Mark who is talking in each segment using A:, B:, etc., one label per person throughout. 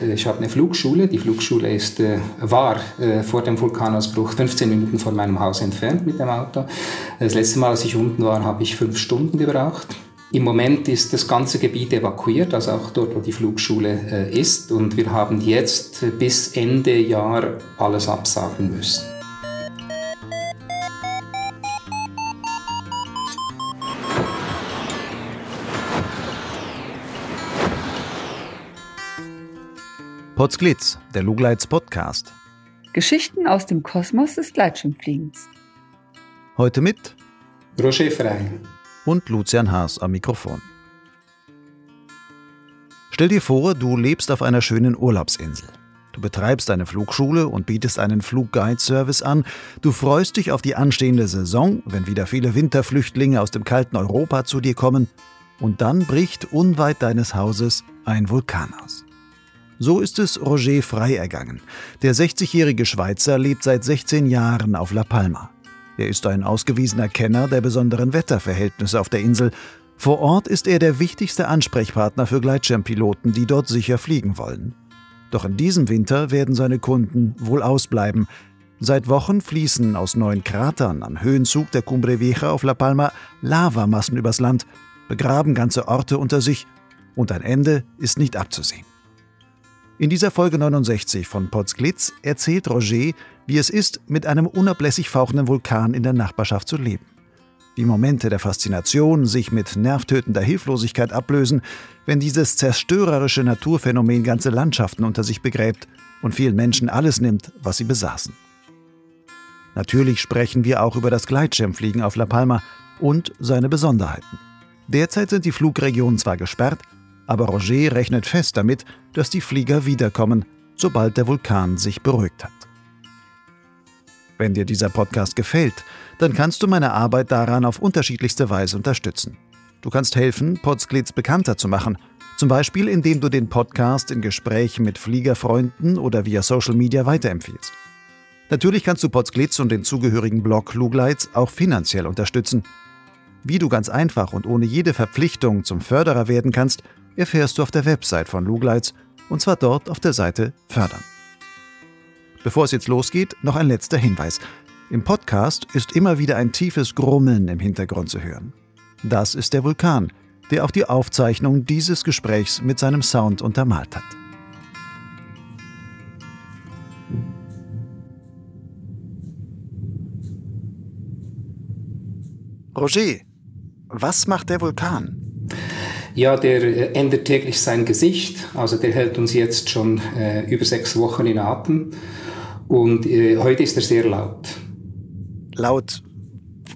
A: Äh, ich habe eine Flugschule. Die Flugschule ist, äh, war äh, vor dem Vulkanausbruch 15 Minuten von meinem Haus entfernt mit dem Auto. Das letzte Mal, als ich unten war, habe ich fünf Stunden gebraucht. Im Moment ist das ganze Gebiet evakuiert, also auch dort, wo die Flugschule ist. Und wir haben jetzt bis Ende Jahr alles absagen müssen.
B: Potsglitz, der Lugleits Podcast.
C: Geschichten aus dem Kosmos des Gleitschirmfliegens.
B: Heute mit
A: Roger Frey
B: und Lucian Haas am Mikrofon. Stell dir vor, du lebst auf einer schönen Urlaubsinsel. Du betreibst eine Flugschule und bietest einen Flugguide-Service an. Du freust dich auf die anstehende Saison, wenn wieder viele Winterflüchtlinge aus dem kalten Europa zu dir kommen. Und dann bricht unweit deines Hauses ein Vulkan aus. So ist es Roger Frey ergangen. Der 60-jährige Schweizer lebt seit 16 Jahren auf La Palma. Er ist ein ausgewiesener Kenner der besonderen Wetterverhältnisse auf der Insel. Vor Ort ist er der wichtigste Ansprechpartner für Gleitschirmpiloten, die dort sicher fliegen wollen. Doch in diesem Winter werden seine Kunden wohl ausbleiben. Seit Wochen fließen aus neuen Kratern am Höhenzug der Cumbre Vieja auf La Palma Lavamassen übers Land, begraben ganze Orte unter sich und ein Ende ist nicht abzusehen. In dieser Folge 69 von Potsglitz erzählt Roger, wie es ist, mit einem unablässig fauchenden Vulkan in der Nachbarschaft zu leben. Wie Momente der Faszination sich mit nervtötender Hilflosigkeit ablösen, wenn dieses zerstörerische Naturphänomen ganze Landschaften unter sich begräbt und vielen Menschen alles nimmt, was sie besaßen. Natürlich sprechen wir auch über das Gleitschirmfliegen auf La Palma und seine Besonderheiten. Derzeit sind die Flugregionen zwar gesperrt, aber Roger rechnet fest damit, dass die Flieger wiederkommen, sobald der Vulkan sich beruhigt hat. Wenn dir dieser Podcast gefällt, dann kannst du meine Arbeit daran auf unterschiedlichste Weise unterstützen. Du kannst helfen, Podsglitz bekannter zu machen, zum Beispiel indem du den Podcast in Gesprächen mit Fliegerfreunden oder via Social Media weiterempfiehlst. Natürlich kannst du Podsglitz und den zugehörigen Blog Lugleits auch finanziell unterstützen. Wie du ganz einfach und ohne jede Verpflichtung zum Förderer werden kannst, erfährst du auf der Website von Lugleitz und zwar dort auf der Seite Fördern. Bevor es jetzt losgeht, noch ein letzter Hinweis. Im Podcast ist immer wieder ein tiefes Grummeln im Hintergrund zu hören. Das ist der Vulkan, der auch die Aufzeichnung dieses Gesprächs mit seinem Sound untermalt hat. Roger, was macht der Vulkan?
A: Ja, der äh, ändert täglich sein Gesicht. Also der hält uns jetzt schon äh, über sechs Wochen in Atem. Und äh, heute ist er sehr laut.
B: Laut,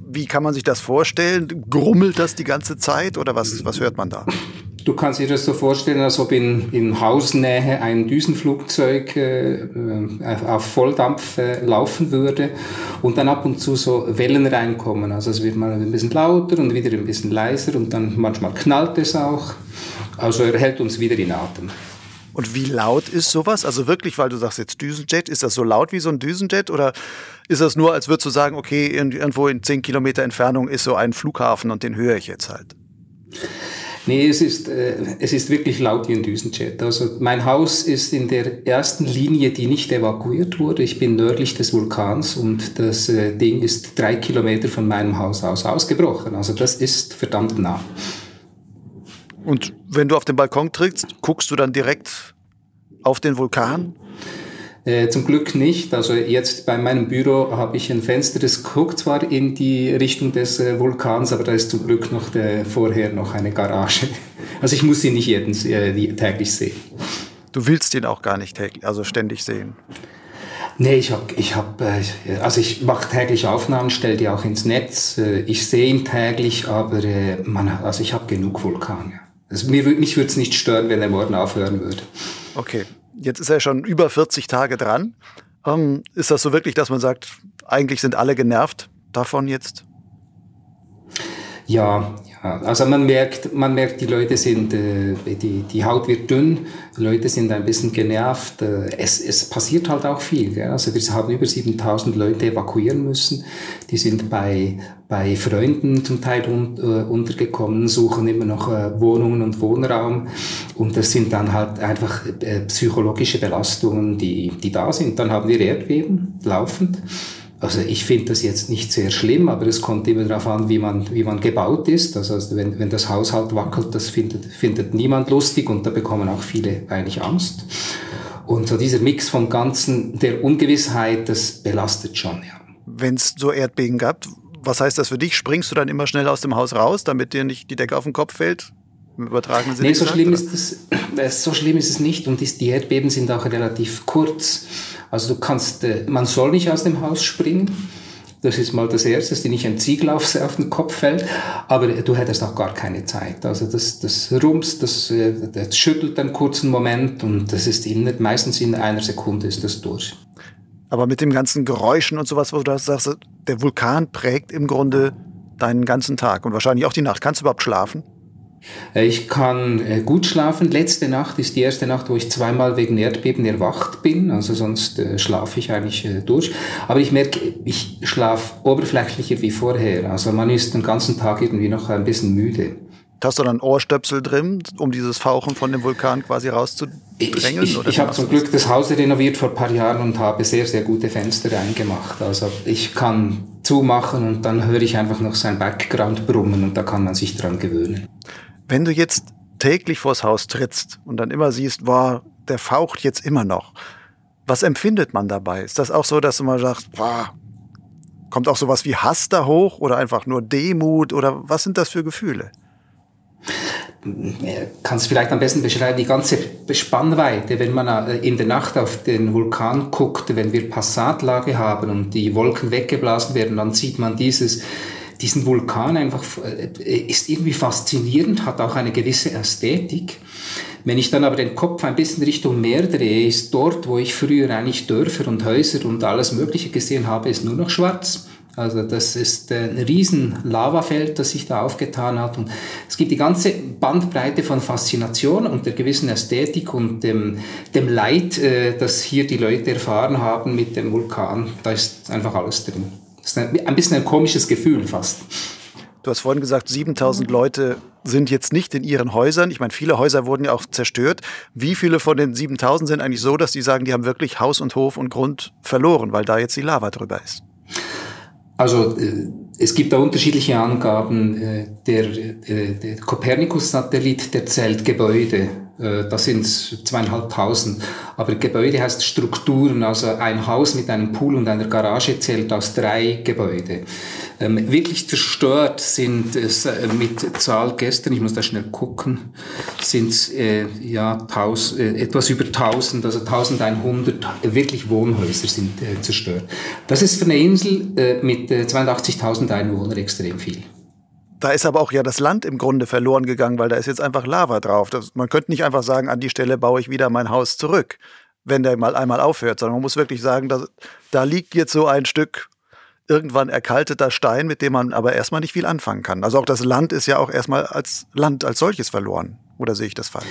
B: wie kann man sich das vorstellen? Grummelt das die ganze Zeit oder was, was hört man da?
A: Du kannst dir das so vorstellen, als ob in, in Hausnähe ein Düsenflugzeug äh, äh, auf Volldampf äh, laufen würde und dann ab und zu so Wellen reinkommen. Also es wird mal ein bisschen lauter und wieder ein bisschen leiser und dann manchmal knallt es auch. Also er hält uns wieder in Atem.
B: Und wie laut ist sowas? Also wirklich, weil du sagst jetzt Düsenjet, ist das so laut wie so ein Düsenjet oder ist das nur, als würdest du sagen, okay, irgendwo in 10 Kilometer Entfernung ist so ein Flughafen und den höre ich jetzt halt?
A: Nee, es ist, äh, es ist wirklich laut wie ein Düsenjet. Also mein Haus ist in der ersten Linie, die nicht evakuiert wurde. Ich bin nördlich des Vulkans und das äh, Ding ist drei Kilometer von meinem Haus aus ausgebrochen. Also das ist verdammt nah.
B: Und wenn du auf den Balkon trittst, guckst du dann direkt auf den Vulkan?
A: Äh, zum Glück nicht. Also jetzt bei meinem Büro habe ich ein Fenster, das guckt zwar in die Richtung des äh, Vulkans, aber da ist zum Glück noch der, vorher noch eine Garage. Also ich muss ihn nicht jeden, äh, täglich sehen.
B: Du willst ihn auch gar nicht täglich, also ständig sehen?
A: Nee, ich habe, ich hab, äh, also ich mache täglich Aufnahmen, stelle die auch ins Netz. Äh, ich sehe ihn täglich, aber man, also ich habe genug Vulkane. Also mir, mich würde es nicht stören, wenn er morgen aufhören würde.
B: Okay, Jetzt ist er schon über 40 Tage dran. Ähm, ist das so wirklich, dass man sagt, eigentlich sind alle genervt davon jetzt?
A: Ja, Also man merkt, man merkt, die Leute sind, äh, die, die Haut wird dünn, Leute sind ein bisschen genervt. Äh, es, es passiert halt auch viel. Gell? Also wir haben über 7000 Leute evakuieren müssen. Die sind bei, bei Freunden zum Teil un, äh, untergekommen, suchen immer noch äh, Wohnungen und Wohnraum. Und das sind dann halt einfach äh, psychologische Belastungen, die, die da sind. Dann haben wir Erdbeben laufend. Also ich finde das jetzt nicht sehr schlimm, aber es kommt immer darauf an, wie man, wie man gebaut ist. Also, wenn, wenn das Haushalt wackelt, das findet, findet niemand lustig und da bekommen auch viele eigentlich Angst. Und so dieser Mix vom Ganzen, der Ungewissheit, das belastet schon, ja.
B: Wenn es so Erdbeben gab, was heißt das für dich? Springst du dann immer schnell aus dem Haus raus, damit dir nicht die Decke auf den Kopf fällt?
A: Im übertragenen Sinne? Nee, so schlimm, ist das, äh, so schlimm ist es nicht und die Erdbeben sind auch relativ kurz. Also du kannst, äh, man soll nicht aus dem Haus springen. Das ist mal das Erste, dass dir nicht ein Ziegel auf, den Kopf fällt, aber du hättest auch gar keine Zeit. Also das, das Rums, das, äh, das schüttelt einen kurzen Moment und das ist in, meistens in einer Sekunde ist das durch.
B: Aber mit dem ganzen Geräuschen und sowas, wo du sagst, der Vulkan prägt im Grunde deinen ganzen Tag und wahrscheinlich auch die Nacht. Kannst du überhaupt schlafen?
A: Äh, ich kann äh, gut schlafen. Letzte Nacht ist die erste Nacht, wo ich zweimal wegen Erdbeben erwacht bin. Also sonst äh, schlafe ich eigentlich durch. Aber ich merke, ich schlafe oberflächlicher wie vorher. Also man ist den ganzen Tag irgendwie noch ein bisschen müde.
B: Hast du dann Ohrstöpsel drin, um dieses Fauchen von dem Vulkan quasi rauszudrängen?
A: Ich, ich, ich habe zum Glück das Haus renoviert vor ein paar Jahren und habe sehr, sehr gute Fenster reingemacht. Also ich kann zumachen und dann höre ich einfach noch sein Background brummen und da kann man sich dran gewöhnen.
B: Wenn du jetzt täglich vors Haus trittst und dann immer siehst, boah, der faucht jetzt immer noch, was empfindet man dabei? Ist das auch so, dass du mal sagst, boah, kommt auch sowas wie Hass da hoch oder einfach nur Demut oder was sind das für Gefühle?
A: kannst vielleicht am besten beschreiben, die ganze Spannweite, wenn man äh, in der Nacht auf den Vulkan guckt, wenn wir Passatlage haben und die Wolken weggeblasen werden, dann sieht man dieses diesen Vulkan einfach, äh, ist irgendwie faszinierend, hat auch eine gewisse Ästhetik. Wenn ich dann aber den Kopf ein bisschen Richtung Meer drehe, ist dort, wo ich früher eigentlich Dörfer und Häuser und alles Mögliche gesehen habe, ist nur noch schwarz. Also das ist ein riesen Lavafeld, das sich da aufgetan hat. Und es gibt die ganze Bandbreite von Faszination und der gewissen Ästhetik und dem, dem Leid, äh, das hier die Leute erfahren haben mit dem Vulkan. Da ist einfach alles drin. Das ist ein bisschen ein komisches Gefühl fast.
B: Du hast vorhin gesagt, 7000 Leute sind jetzt nicht in ihren Häusern. Ich meine, viele Häuser wurden ja auch zerstört. Wie viele von den 7000 sind eigentlich so, dass die sagen, die haben wirklich Haus und Hof und Grund verloren, weil da jetzt die Lava drüber ist?
A: Also äh, es gibt da unterschiedliche Angaben. Äh, der, äh, der Kopernikus-Satellit, der zählt Gebäude. Das sind zweieinhalbtausend. Aber Gebäude heißt Strukturen. Also ein Haus mit einem Pool und einer Garage zählt aus drei Gebäude. Ähm, wirklich zerstört sind es äh, mit Zahl gestern, ich muss da schnell gucken, sind äh, ja taus, äh, etwas über 1000, also 1100 wirklich Wohnhäuser sind äh, zerstört. Das ist für eine Insel äh, mit 82.000 äh, Einwohnern extrem viel.
B: Da ist aber auch ja das Land im Grunde verloren gegangen, weil da ist jetzt einfach Lava drauf. Das, man könnte nicht einfach sagen, an die Stelle baue ich wieder mein Haus zurück, wenn der mal einmal aufhört, sondern man muss wirklich sagen, da, da liegt jetzt so ein Stück irgendwann erkalteter Stein, mit dem man aber erstmal nicht viel anfangen kann. Also auch das Land ist ja auch erstmal als Land als solches verloren. Oder sehe ich das falsch?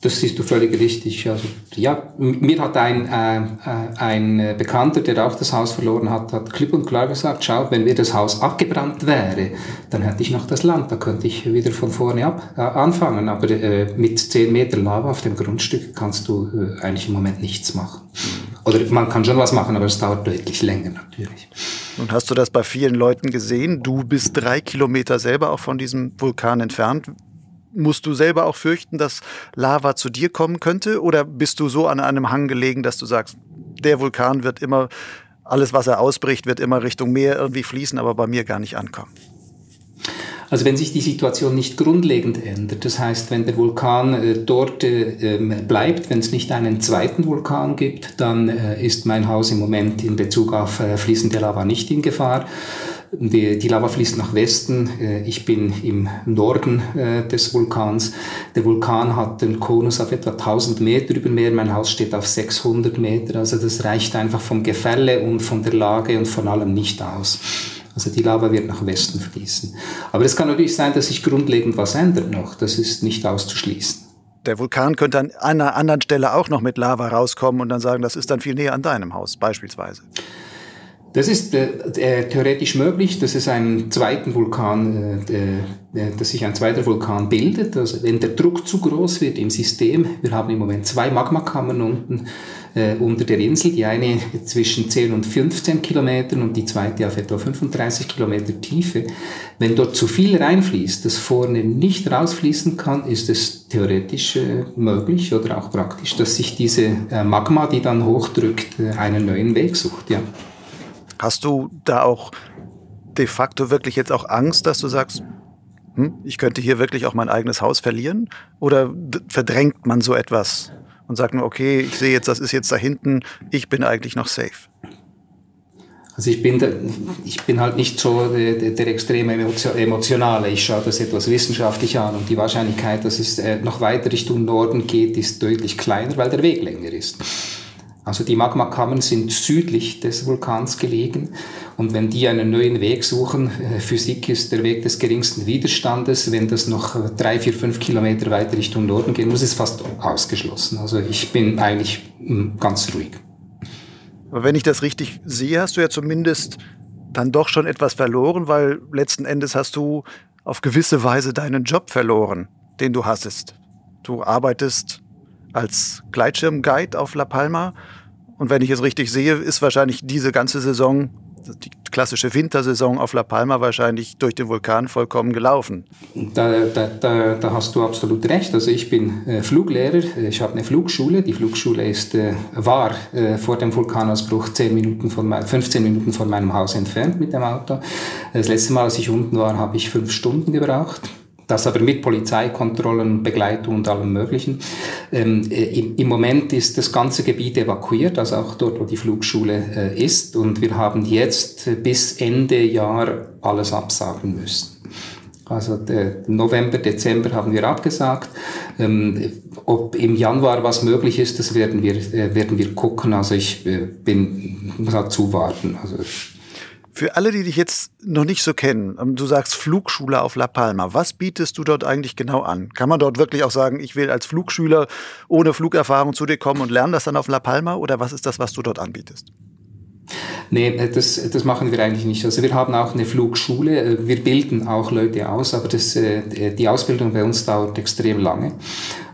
A: Das siehst du völlig richtig. Also, ja, mir hat ein, äh, äh ein Bekannter, der auch das Haus verloren hat, hat klipp und klar gesagt, schau, wenn mir das Haus abgebrannt wäre, dann hätte ich noch das Land, da könnte ich wieder von vorne ab äh, anfangen. Aber äh, mit 10 Meter Lava auf dem Grundstück kannst du äh, eigentlich im Moment nichts machen. Oder man kann schon was machen, aber es dauert deutlich länger natürlich.
B: Und hast du das bei vielen Leuten gesehen? Du bist drei Kilometer selber auch von diesem Vulkan entfernt. Musst du selber auch fürchten, dass Lava zu dir kommen könnte? Oder bist du so an einem Hang gelegen, dass du sagst, der Vulkan wird immer, alles was er ausbricht, wird immer Richtung Meer irgendwie fließen, aber bei mir gar nicht ankommen?
A: Also wenn sich die Situation nicht grundlegend ändert, das heißt, wenn der Vulkan äh, dort äh, ähm, bleibt, wenn es nicht einen zweiten Vulkan gibt, dann äh, ist mein Haus im Moment in Bezug auf äh, fließende Lava nicht in Gefahr. Die, die, Lava fließt nach Westen. Äh, ich bin im Norden äh, des Vulkans. Der Vulkan hat den Konus auf etwa 1000 Meter über Meer. Mein Haus steht auf 600 Meter. Also das reicht einfach vom Gefälle und von der Lage und von allem nicht aus. Also die Lava wird nach Westen fließen. Aber es kann natürlich sein, dass sich grundlegend was ändert noch. Das ist nicht auszuschließen.
B: Der Vulkan könnte an einer anderen Stelle auch noch mit Lava rauskommen und dann sagen, das ist dann viel näher an deinem Haus beispielsweise.
A: Das ist äh, äh, theoretisch möglich, dass es einen zweiten Vulkan, äh, äh, dass sich ein zweiter Vulkan bildet. Also wenn der Druck zu groß wird im System, wir haben im Moment zwei Magmakammern unten äh, unter der Insel, die eine zwischen 10 und 15 Kilometern und die zweite auf etwa 35 Kilometer Tiefe. Wenn dort zu viel reinfließt, das vorne nicht rausfließen kann, ist es theoretisch äh, möglich oder auch praktisch, dass sich diese äh, Magma, die dann hochdrückt, äh, einen neuen Weg sucht. Ja.
B: Hast du da auch de facto wirklich jetzt auch Angst, dass du sagst, hm, ich könnte hier wirklich auch mein eigenes Haus verlieren? Oder verdrängt man so etwas und sagt nur, okay, ich sehe jetzt, das ist jetzt da hinten, ich bin eigentlich noch safe?
A: Also ich bin, ich bin halt nicht so der, der extreme Emotionale. Ich schaue das etwas wissenschaftlich an und die Wahrscheinlichkeit, dass es äh, noch weiter Richtung Norden geht, ist deutlich kleiner, weil der Weg länger ist. Also die Magmakammern sind südlich des Vulkans gelegen und wenn die einen neuen Weg suchen, äh, Physik ist der Weg des geringsten Widerstandes, wenn das noch drei, vier, fünf Kilometer weiter Richtung Norden gehen muss, ist fast ausgeschlossen. Also ich bin eigentlich hm, ganz ruhig.
B: Aber wenn ich das richtig sehe, hast du ja zumindest dann doch schon etwas verloren, weil letzten Endes hast du auf gewisse Weise deinen Job verloren, den du hattest. Du arbeitest als Gleitschirmguide auf La Palma und wenn ich es richtig sehe, ist wahrscheinlich diese ganze Saison, die klassische Wintersaison auf La Palma, wahrscheinlich durch den Vulkan vollkommen gelaufen.
A: Da, da, da, da hast du absolut recht. Also ich bin äh, Fluglehrer, ich habe eine Flugschule. Die Flugschule ist, äh, war äh, vor dem Vulkanausbruch 10 Minuten von, 15 Minuten von meinem Haus entfernt mit dem Auto. Das letzte Mal, als ich unten war, habe ich fünf Stunden gebraucht. Das aber mit Polizeikontrollen, Begleitung und allem Möglichen. Ähm, äh, im, im, Moment ist das ganze Gebiet evakuiert, also auch dort, wo die Flugschule äh, ist. Und wir haben jetzt bis Ende Jahr alles absagen müssen. Also November, Dezember haben wir abgesagt. Ähm, ob im Januar was möglich ist, das werden wir, äh, werden wir gucken. Also ich äh, bin, muss halt zuwarten. Also
B: für alle, die dich jetzt noch nicht so kennen, ähm, du sagst Flugschule auf La Palma. Was bietest du dort eigentlich genau an? Kann man dort wirklich auch sagen, ich will als Flugschüler ohne Flugerfahrung zu dir kommen und lerne das dann auf La Palma? Oder was ist das, was du dort anbietest?
A: Nee, äh, das, das machen wir eigentlich nicht. Also wir haben auch eine Flugschule, äh, wir bilden auch Leute aus, aber das, äh, die Ausbildung bei uns dauert extrem lange.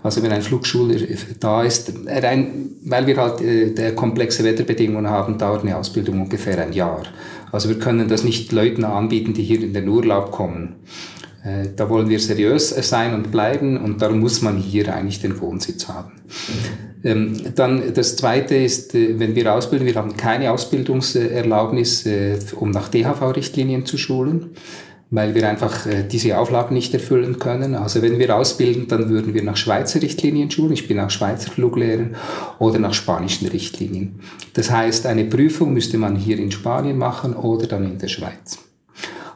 A: Also wenn ein Flugschüler da ist, rein, weil wir halt komplexe Wetterbedingungen haben, dauert eine Ausbildung ungefähr ein Jahr. Also wir können das nicht Leuten anbieten, die hier in den Urlaub kommen. Äh, da wollen wir seriös sein und bleiben und darum muss man hier eigentlich den Wohnsitz haben. Ähm, dann das Zweite ist, äh, wenn wir ausbilden, wir haben keine Ausbildungserlaubnis, äh, um nach DHV-Richtlinien zu schulen weil wir einfach äh, diese Auflagen nicht erfüllen können. Also wenn wir ausbilden, dann würden wir nach Schweizer Richtlinien schulen. Ich bin auch Schweizer Fluglehrer oder nach spanischen Richtlinien. Das heißt, eine Prüfung müsste man hier in Spanien machen oder dann in der Schweiz.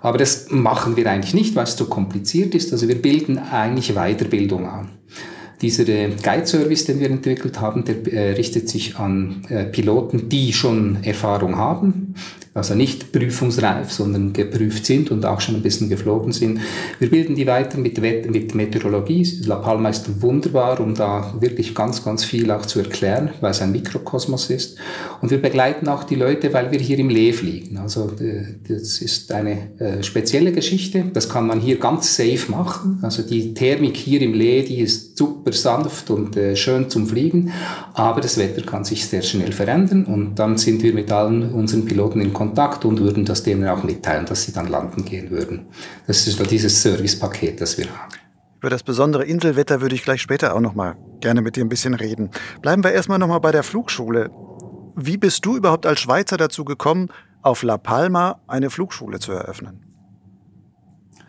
A: Aber das machen wir eigentlich nicht, weil es zu kompliziert ist. Also wir bilden eigentlich Weiterbildung an. Dieser äh, Guide-Service, den wir entwickelt haben, der äh, richtet sich an Piloten, die schon Erfahrung haben, also nicht prüfungsreif, sondern geprüft sind und auch schon ein bisschen geflogen sind. Wir bilden die weiter mit, mit Meteorologie. La Palma ist wunderbar, um da wirklich ganz, ganz viel auch zu erklären, weil es ein Mikrokosmos ist. Und wir begleiten auch die Leute, weil wir hier im Lee fliegen. Also das ist eine äh, spezielle Geschichte. Das kann man hier ganz safe machen. Also die Thermik hier im Lee, die ist super sanft und äh, schön zum Fliegen, aber das Wetter kann sich sehr schnell verändern und dann sind wir mit allen unseren Piloten in Kontakt Kontakt und würden das denen auch mitteilen, dass sie dann landen gehen würden. Das ist dieses Servicepaket, das wir haben.
B: Über das besondere Inselwetter würde ich gleich später auch noch mal gerne mit dir ein bisschen reden. Bleiben wir erstmal noch mal bei der Flugschule. Wie bist du überhaupt als Schweizer dazu gekommen, auf La Palma eine Flugschule zu eröffnen?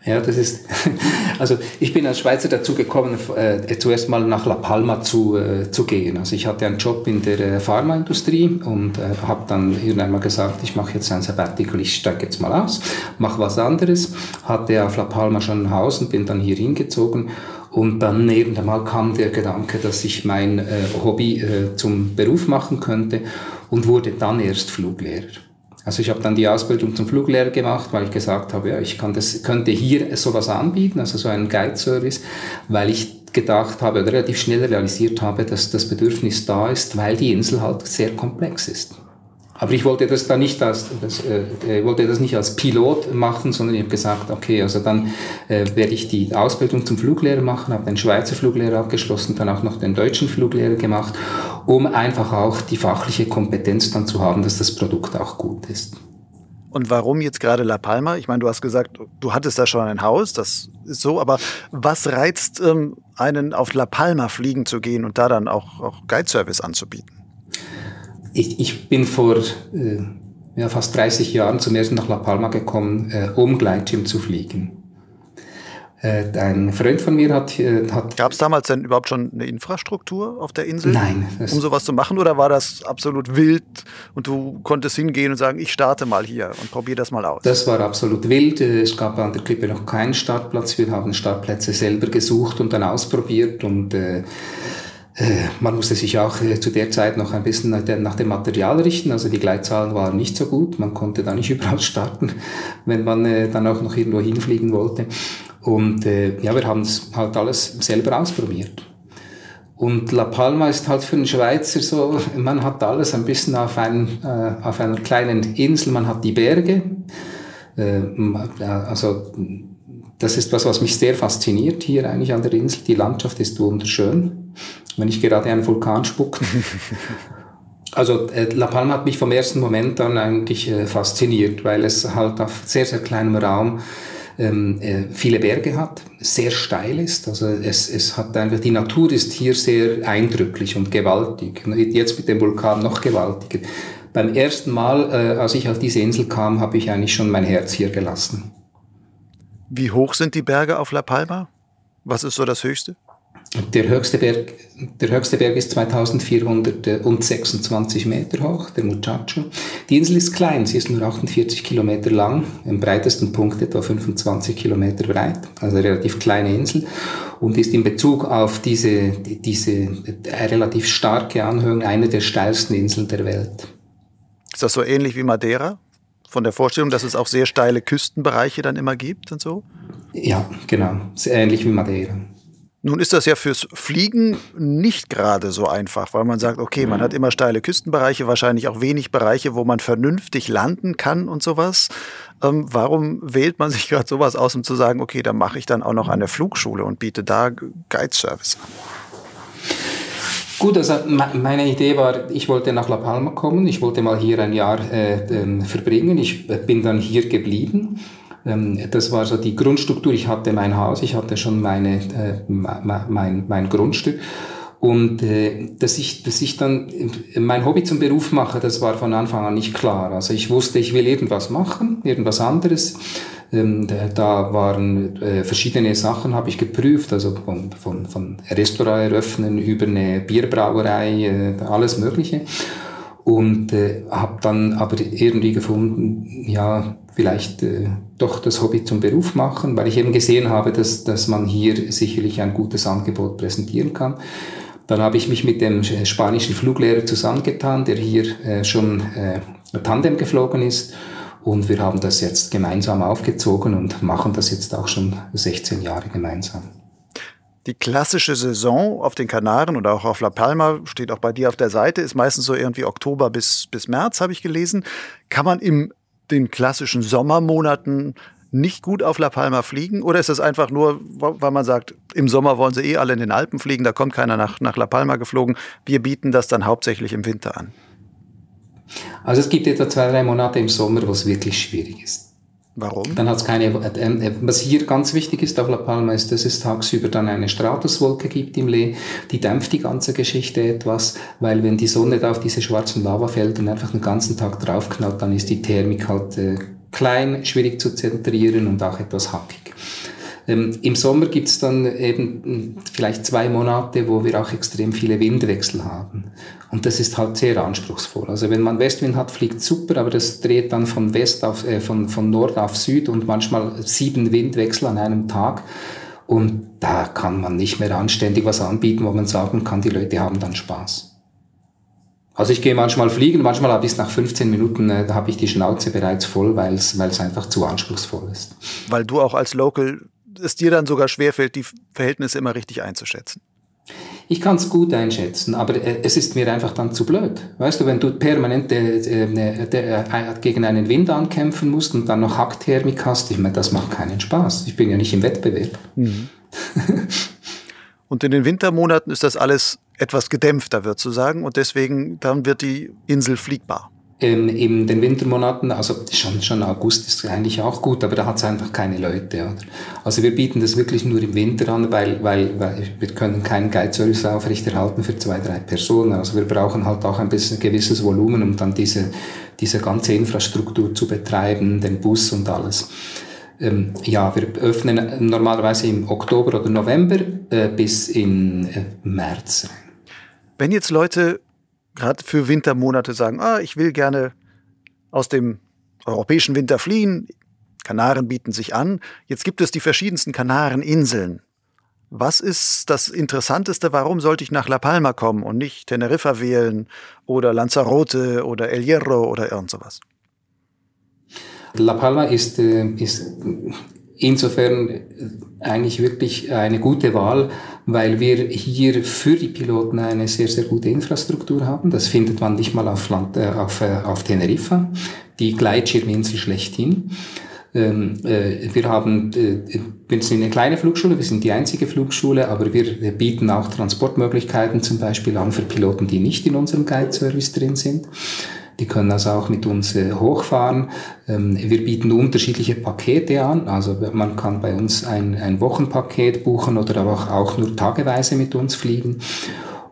A: Ja, das ist, also ich bin als Schweizer dazu gekommen, äh, zuerst mal nach La Palma zu, äh, zu gehen. Also ich hatte einen Job in der äh, Pharmaindustrie und äh, habe dann irgendwann mal gesagt, ich mache jetzt ein Sabbatical, ich steige jetzt mal aus, mache was anderes. Hatte auf La Palma schon ein Haus und bin dann hier hingezogen. Und dann irgendwann mal kam der Gedanke, dass ich mein äh, Hobby äh, zum Beruf machen könnte und wurde dann erst Fluglehrer. Also ich habe dann die Ausbildung zum Fluglehrer gemacht, weil ich gesagt habe, ja, ich kann das, könnte hier sowas anbieten, also so einen Guide-Service, weil ich gedacht habe oder relativ schnell realisiert habe, dass das Bedürfnis da ist, weil die Insel halt sehr komplex ist. Aber ich wollte das da nicht als, das, äh, wollte das nicht als Pilot machen, sondern ich habe gesagt, okay, also dann äh, werde ich die Ausbildung zum Fluglehrer machen, habe den Schweizer Fluglehrer abgeschlossen, dann auch noch den deutschen Fluglehrer gemacht, um einfach auch die fachliche Kompetenz dann zu haben, dass das Produkt auch gut ist.
B: Und warum jetzt gerade La Palma? Ich meine, du hast gesagt, du hattest da schon ein Haus, das ist so, aber was reizt ähm, einen auf La Palma fliegen zu gehen und da dann auch, auch Guide-Service anzubieten?
A: Ich, ich bin vor äh, ja, fast 30 Jahren zum ersten nach La Palma gekommen, äh, um Gleitschirm zu fliegen. Äh, ein Freund von mir hat... Äh, hat
B: Gab es damals denn überhaupt schon eine Infrastruktur auf der Insel?
A: Nein.
B: Um sowas zu machen oder war das absolut wild und du konntest hingehen und sagen, ich starte mal hier und probiere das mal aus?
A: Das war absolut wild. Äh, es gab an der Klippe noch keinen Startplatz. Wir haben Startplätze selber gesucht und dann ausprobiert und... Äh, äh, man musste sich auch äh, zu der Zeit noch ein bisschen nach dem Material richten. Also die Gleitzahlen waren nicht so gut. Man konnte da nicht überall starten, wenn man äh, dann auch noch irgendwo hinfliegen wollte. Und ja, wir haben es halt alles selber ausprobiert. Und La Palma ist halt für einen Schweizer so, man hat alles ein bisschen auf, ein, auf einer kleinen Insel, man hat die Berge. also das ist was, was mich sehr fasziniert hier eigentlich an der Insel. Die Landschaft ist wunderschön wenn nicht gerade ein Vulkan spuckt. Also äh, La Palma hat mich vom ersten Moment an eigentlich äh, fasziniert, weil es halt auf sehr, sehr kleinem Raum ähm, äh, viele Berge hat, sehr steil ist. Also es, es hat einfach, die Natur ist hier sehr eindrücklich und gewaltig. Jetzt mit dem Vulkan noch gewaltiger. Beim ersten Mal, äh, als ich auf diese Insel kam, habe ich eigentlich schon mein Herz hier gelassen.
B: Wie hoch sind die Berge auf La Palma? Was ist so das Höchste?
A: Der höchste, Berg, der höchste Berg ist 2426 Meter hoch, der Muchacho. Die Insel ist klein, sie ist nur 48 Kilometer lang, im breitesten Punkt etwa 25 Kilometer breit, also eine relativ kleine Insel und ist in Bezug auf diese, diese relativ starke Anhöhung eine der steilsten Inseln der Welt.
B: Ist das so ähnlich wie Madeira? Von der Vorstellung, dass es auch sehr steile Küstenbereiche dann immer gibt und so?
A: Ja, genau, sehr ähnlich wie Madeira.
B: Nun ist das ja fürs Fliegen nicht gerade so einfach, weil man sagt, okay, man hat immer steile Küstenbereiche, wahrscheinlich auch wenig Bereiche, wo man vernünftig landen kann und sowas. Ähm, warum wählt man sich gerade sowas aus, um zu sagen, okay, dann mache ich dann auch noch eine Flugschule und biete da Guide-Service an?
A: Gut, also meine Idee war, ich wollte nach La Palma kommen, ich wollte mal hier ein Jahr äh, ähm, verbringen, ich bin dann hier geblieben das war so die Grundstruktur. Ich hatte mein Haus, ich hatte schon meine, äh, mein, mein Grundstück. Und äh, dass, ich, dass ich dann mein Hobby zum Beruf mache, das war von Anfang an nicht klar. Also ich wusste, ich will irgendwas machen, irgendwas anderes. Ähm, da waren äh, verschiedene Sachen, habe ich geprüft, also von, von, von Restaurant eröffnen über eine Bierbrauerei, äh, alles Mögliche. Und äh, habe dann aber irgendwie gefunden, ja, vielleicht äh, doch das Hobby zum Beruf machen, weil ich eben gesehen habe, dass, dass man hier sicherlich ein gutes Angebot präsentieren kann. Dann habe ich mich mit dem spanischen Fluglehrer zusammengetan, der hier äh, schon äh, Tandem geflogen ist. Und wir haben das jetzt gemeinsam aufgezogen und machen das jetzt auch schon 16 Jahre gemeinsam.
B: Die klassische Saison auf den Kanaren oder auch auf La Palma, steht auch bei dir auf der Seite, ist meistens so irgendwie Oktober bis, bis März, habe ich gelesen. Kann man im den klassischen Sommermonaten nicht gut auf La Palma fliegen? Oder ist das einfach nur, weil man sagt, im Sommer wollen sie eh alle in den Alpen fliegen, da kommt keiner nach, nach La Palma geflogen. Wir bieten das dann hauptsächlich im Winter an.
A: Also es gibt etwa zwei, drei Monate im Sommer, wo es wirklich schwierig ist.
B: Warum?
A: Dann hat es keine, äh, äh, was hier ganz wichtig ist auf La Palma ist, dass es tagsüber dann eine Stratuswolke gibt im Lee, die dämpft die ganze Geschichte etwas, weil wenn die Sonne da auf diese schwarzen Lavafelder einfach den ganzen Tag draufknallt, dann ist die Thermik halt äh, klein, schwierig zu zentrieren und auch etwas hackig. Ähm, Im Sommer gibt es dann eben vielleicht zwei Monate, wo wir auch extrem viele Windwechsel haben. Und das ist halt sehr anspruchsvoll. Also wenn man Westwind hat, fliegt super, aber das dreht dann von West auf, äh, von, von Nord auf Süd und manchmal sieben Windwechsel an einem Tag. Und da kann man nicht mehr anständig was anbieten, wo man sagen kann, die Leute haben dann Spaß. Also ich gehe manchmal fliegen, manchmal habe ich es nach 15 Minuten, äh, da habe ich die Schnauze bereits voll, weil es einfach zu anspruchsvoll ist.
B: Weil du auch als Local es dir dann sogar schwerfällt, die Verhältnisse immer richtig einzuschätzen.
A: Ich kann es gut einschätzen, aber äh, es ist mir einfach dann zu blöd. Weißt du, wenn du permanent äh, äh, äh, gegen einen Wind ankämpfen musst und dann noch Hackthermik hast, ich meine, das macht keinen Spaß. Ich bin ja nicht im Wettbewerb. Mhm.
B: und in den Wintermonaten ist das alles etwas gedämpfter, wird zu sagen, und deswegen dann wird die Insel fliegbar.
A: Ähm, in den Wintermonaten, also schon, schon August ist eigentlich auch gut, aber da hat es einfach keine Leute. Oder? Also wir bieten das wirklich nur im Winter an, weil, weil, weil wir können keinen Guide-Service aufrechterhalten für zwei, drei Personen. Also wir brauchen halt auch ein bisschen gewisses Volumen, um dann diese, diese ganze Infrastruktur zu betreiben, den Bus und alles. Ähm, ja, wir öffnen normalerweise im Oktober oder November äh, bis in äh, März.
B: Wenn jetzt Leute gerade für Wintermonate sagen, ah, ich will gerne aus dem europäischen Winter fliehen, Kanaren bieten sich an, jetzt gibt es die verschiedensten Kanareninseln. Was ist das Interessanteste? Warum sollte ich nach La Palma kommen und nicht Teneriffa wählen oder Lanzarote oder El Hierro oder irgend sowas?
A: La Palma ist, äh, ist insofern eigentlich wirklich eine gute Wahl, weil wir hier für die Piloten eine sehr, sehr gute Infrastruktur haben. Das findet man nicht mal auf, Land, äh, auf, äh, auf Teneriffa, die Gleitschirminsel schlechthin. Ähm, äh, wir haben, äh, wir sind eine kleine Flugschule, wir sind die einzige Flugschule, aber wir bieten auch Transportmöglichkeiten zum Beispiel an für Piloten, die nicht in unserem Guide-Service drin sind. Die können also auch mit uns äh, hochfahren. Ähm, wir bieten unterschiedliche Pakete an. Also man kann bei uns ein, ein Wochenpaket buchen oder aber auch nur tageweise mit uns fliegen.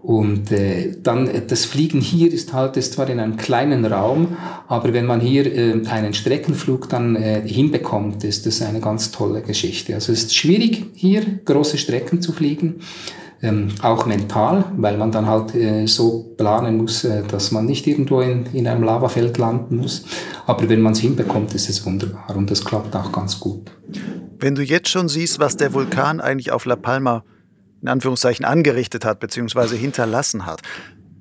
A: Und äh, dann das Fliegen hier ist halt ist zwar in einem kleinen Raum, aber wenn man hier äh, einen Streckenflug dann äh, hinbekommt, ist das eine ganz tolle Geschichte. Also es ist schwierig hier große Strecken zu fliegen ähm, auch mental, weil man dann halt äh, so planen muss, äh, dass man nicht irgendwo in, in einem Lavafeld landen muss. Aber wenn man es hinbekommt, ist es wunderbar und das klappt auch ganz gut.
B: Wenn du jetzt schon siehst, was der Vulkan eigentlich auf La Palma in Anführungszeichen angerichtet hat, beziehungsweise hinterlassen hat,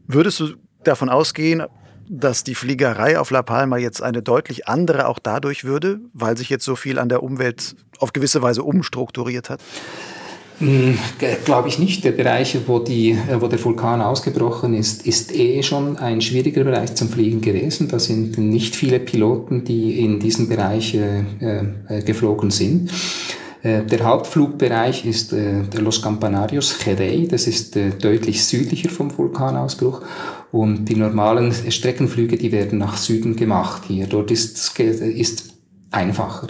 B: würdest du davon ausgehen, dass die Fliegerei auf La Palma jetzt eine deutlich andere auch dadurch würde, weil sich jetzt so viel an der Umwelt auf gewisse Weise umstrukturiert hat?
A: Hm, Glaube ich nicht. Der Bereich, wo, die, äh, wo der Vulkan ausgebrochen ist, ist eh schon ein schwieriger Bereich zum Fliegen gewesen. Da sind nicht viele Piloten, die in diesem Bereich äh, äh, geflogen sind. Äh, der Hauptflugbereich ist äh, der Los Campanarios Jerez, das ist äh, deutlich südlicher vom Vulkanausbruch und die normalen Streckenflüge, die werden nach Süden gemacht hier. Dort ist, ist einfacher.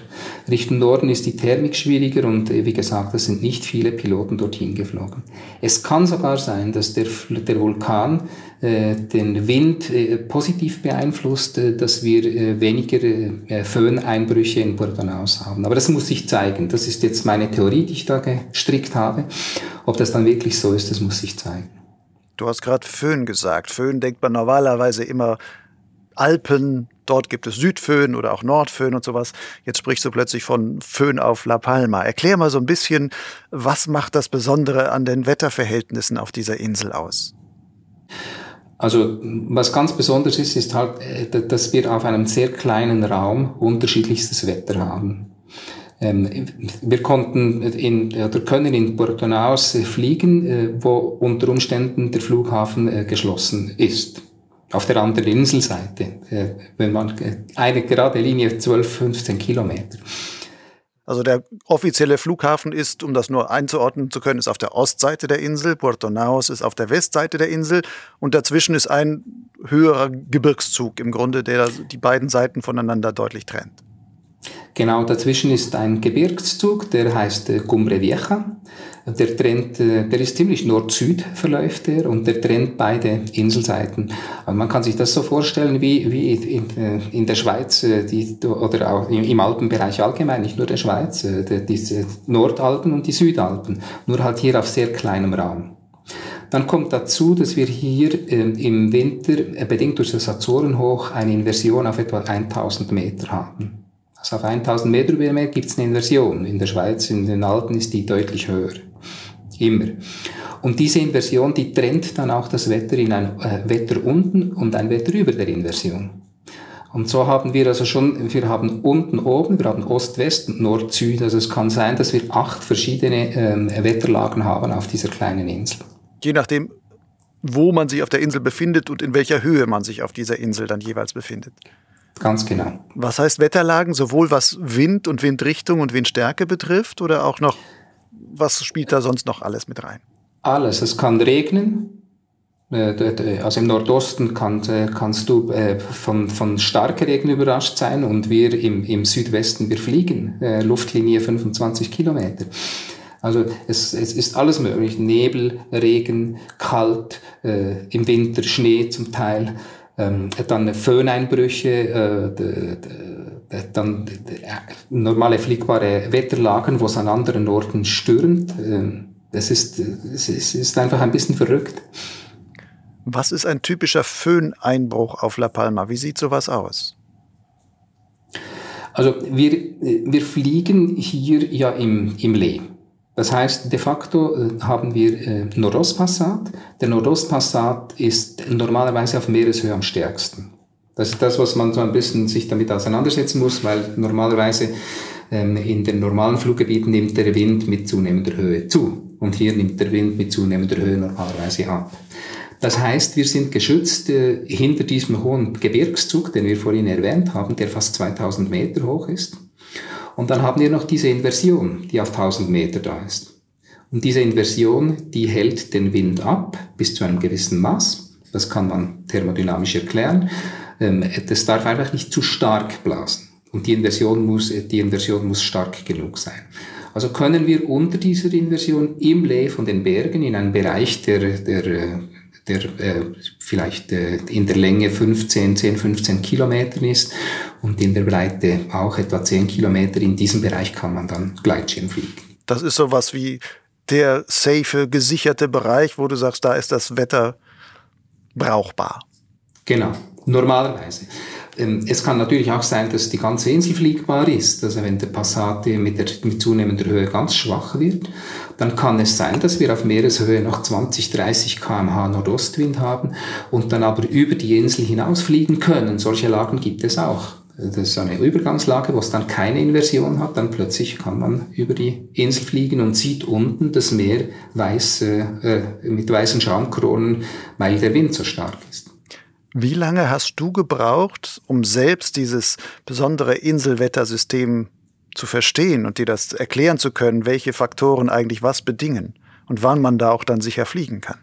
A: Richtung Norden ist die Thermik schwieriger und äh, wie gesagt, es sind nicht viele Piloten dorthin geflogen. Es kann sogar sein, dass der, der Vulkan äh, den Wind äh, positiv beeinflusst, äh, dass wir äh, weniger äh, Föhneinbrüche in Bordonaus haben. Aber das muss sich zeigen. Das ist jetzt meine Theorie, die ich da gestrickt habe. Ob das dann wirklich so ist, das muss sich zeigen.
B: Du hast gerade Föhn gesagt. Föhn denkt man normalerweise immer Alpen, dort gibt es Südföhn oder auch Nordföhn und sowas. Jetzt sprichst du plötzlich von Föhn auf La Palma. Erklär mal so ein bisschen, was macht das Besondere an den Wetterverhältnissen auf dieser Insel aus?
A: Also was ganz besonders ist, ist halt, äh, dass wir auf einem sehr kleinen Raum unterschiedlichstes Wetter haben. Ähm, wir konnten in, oder können in Puerto Naos fliegen, äh, wo unter Umständen der Flughafen äh, geschlossen ist auf der anderen Inselseite, äh, wenn man äh, eine gerade Linie 12, 15 Kilometer.
B: Also der offizielle Flughafen ist, um das nur einzuordnen zu können, ist auf der Ostseite der Insel, Puerto Naos ist auf der Westseite der Insel und dazwischen ist ein höherer Gebirgszug im Grunde, der die beiden Seiten voneinander deutlich trennt.
A: Genau, dazwischen ist ein Gebirgszug, der heißt äh, Cumbre Vieja. Der trennt, äh, der ist ziemlich Nord-Süd verläuft der und der trennt beide Inselseiten. Also man kann sich das so vorstellen wie, wie in, äh, in der Schweiz die, oder auch im Alpenbereich allgemein, nicht nur der Schweiz, diese Nordalpen und die Südalpen, nur halt hier auf sehr kleinem Raum. Dann kommt dazu, dass wir hier äh, im Winter, äh, bedingt durch das Azorenhoch, eine Inversion auf etwa 1000 Meter haben. Also auf 1000 Meter über Meer gibt es eine Inversion. In der Schweiz, in den Alpen ist die deutlich höher. Immer. Und diese Inversion, die trennt dann auch das Wetter in ein äh, Wetter unten und ein Wetter über der Inversion. Und so haben wir also schon, wir haben unten oben, wir haben Ost-West und Nord-Süd. Also es kann sein, dass wir acht verschiedene ähm, Wetterlagen haben auf dieser kleinen Insel.
B: Je nachdem, wo man sich auf der Insel befindet und in welcher Höhe man sich auf dieser Insel dann jeweils befindet.
A: Ganz genau.
B: Was heißt Wetterlagen? Sowohl was Wind und Windrichtung und Windstärke betrifft oder auch noch, was spielt da sonst noch alles mit rein?
A: Alles. Es kann regnen. Äh, also im Nordosten kann, äh, kannst du äh, von, von starker Regen überrascht sein und wir im, im Südwesten, wir fliegen. Luftlinie 25 Kilometer. Also es, es ist alles möglich. Nebel, Regen, kalt, im Winter Schnee zum Teil ähm, dann Föhneinbrüche, äh, dann de, normale fliegbare Wetterlagen, wo es an anderen Orten stürmt. Äh, es, ist, es, ist, einfach ein bisschen verrückt.
B: Was ist ein typischer Föhneinbruch auf La Palma? Wie sieht sowas aus?
A: Also wir, wir fliegen hier ja im, im Lee. Das heißt, de facto äh, haben wir äh, Nordostpassat. Der Nordostpassat ist normalerweise auf Meereshöhe am stärksten. Das ist das, was man so ein bisschen sich damit auseinandersetzen muss, weil normalerweise ähm, in den normalen Fluggebieten nimmt der Wind mit zunehmender Höhe zu. Und hier nimmt der Wind mit zunehmender Höhe normalerweise ab. Das heißt, wir sind geschützt äh, hinter diesem hohen Gebirgszug, den wir vorhin erwähnt haben, der fast 2000 Meter hoch ist. Und dann haben wir noch diese Inversion, die auf 1000 Meter da ist. Und diese Inversion, die hält den Wind ab bis zu einem gewissen Maß. Das kann man thermodynamisch erklären. Ähm, das darf einfach nicht zu stark blasen. Und die Inversion muss, die Inversion muss stark genug sein. Also können wir unter dieser Inversion im Lee von den Bergen in einen Bereich, der, der, der äh, vielleicht äh, in der Länge 15, 10, 15 Kilometer ist und in der Breite auch etwa 10 Kilometer. In diesem Bereich kann man dann Gleitschirm fliegen.
B: Das ist sowas wie der safe, gesicherte Bereich, wo du sagst, da ist das Wetter brauchbar.
A: Genau, normalerweise. Ähm, es kann natürlich auch sein, dass die ganze Insel fliegbar ist. Also wenn der Passate mit, der, mit zunehmender Höhe ganz schwach wird, dann kann es sein, dass wir auf Meereshöhe noch 20, 30 kmh Nordostwind haben und dann aber über die Insel hinaus fliegen können. Solche Lagen gibt es auch. Das ist eine Übergangslage, wo es dann keine Inversion hat. Dann plötzlich kann man über die Insel fliegen und sieht unten das Meer weiß, äh, äh, mit weißen Schaumkronen, weil der Wind so stark ist.
B: Wie lange hast du gebraucht, um selbst dieses besondere Inselwettersystem zu verstehen und dir das erklären zu können, welche Faktoren eigentlich was bedingen und wann man da auch dann sicher fliegen kann?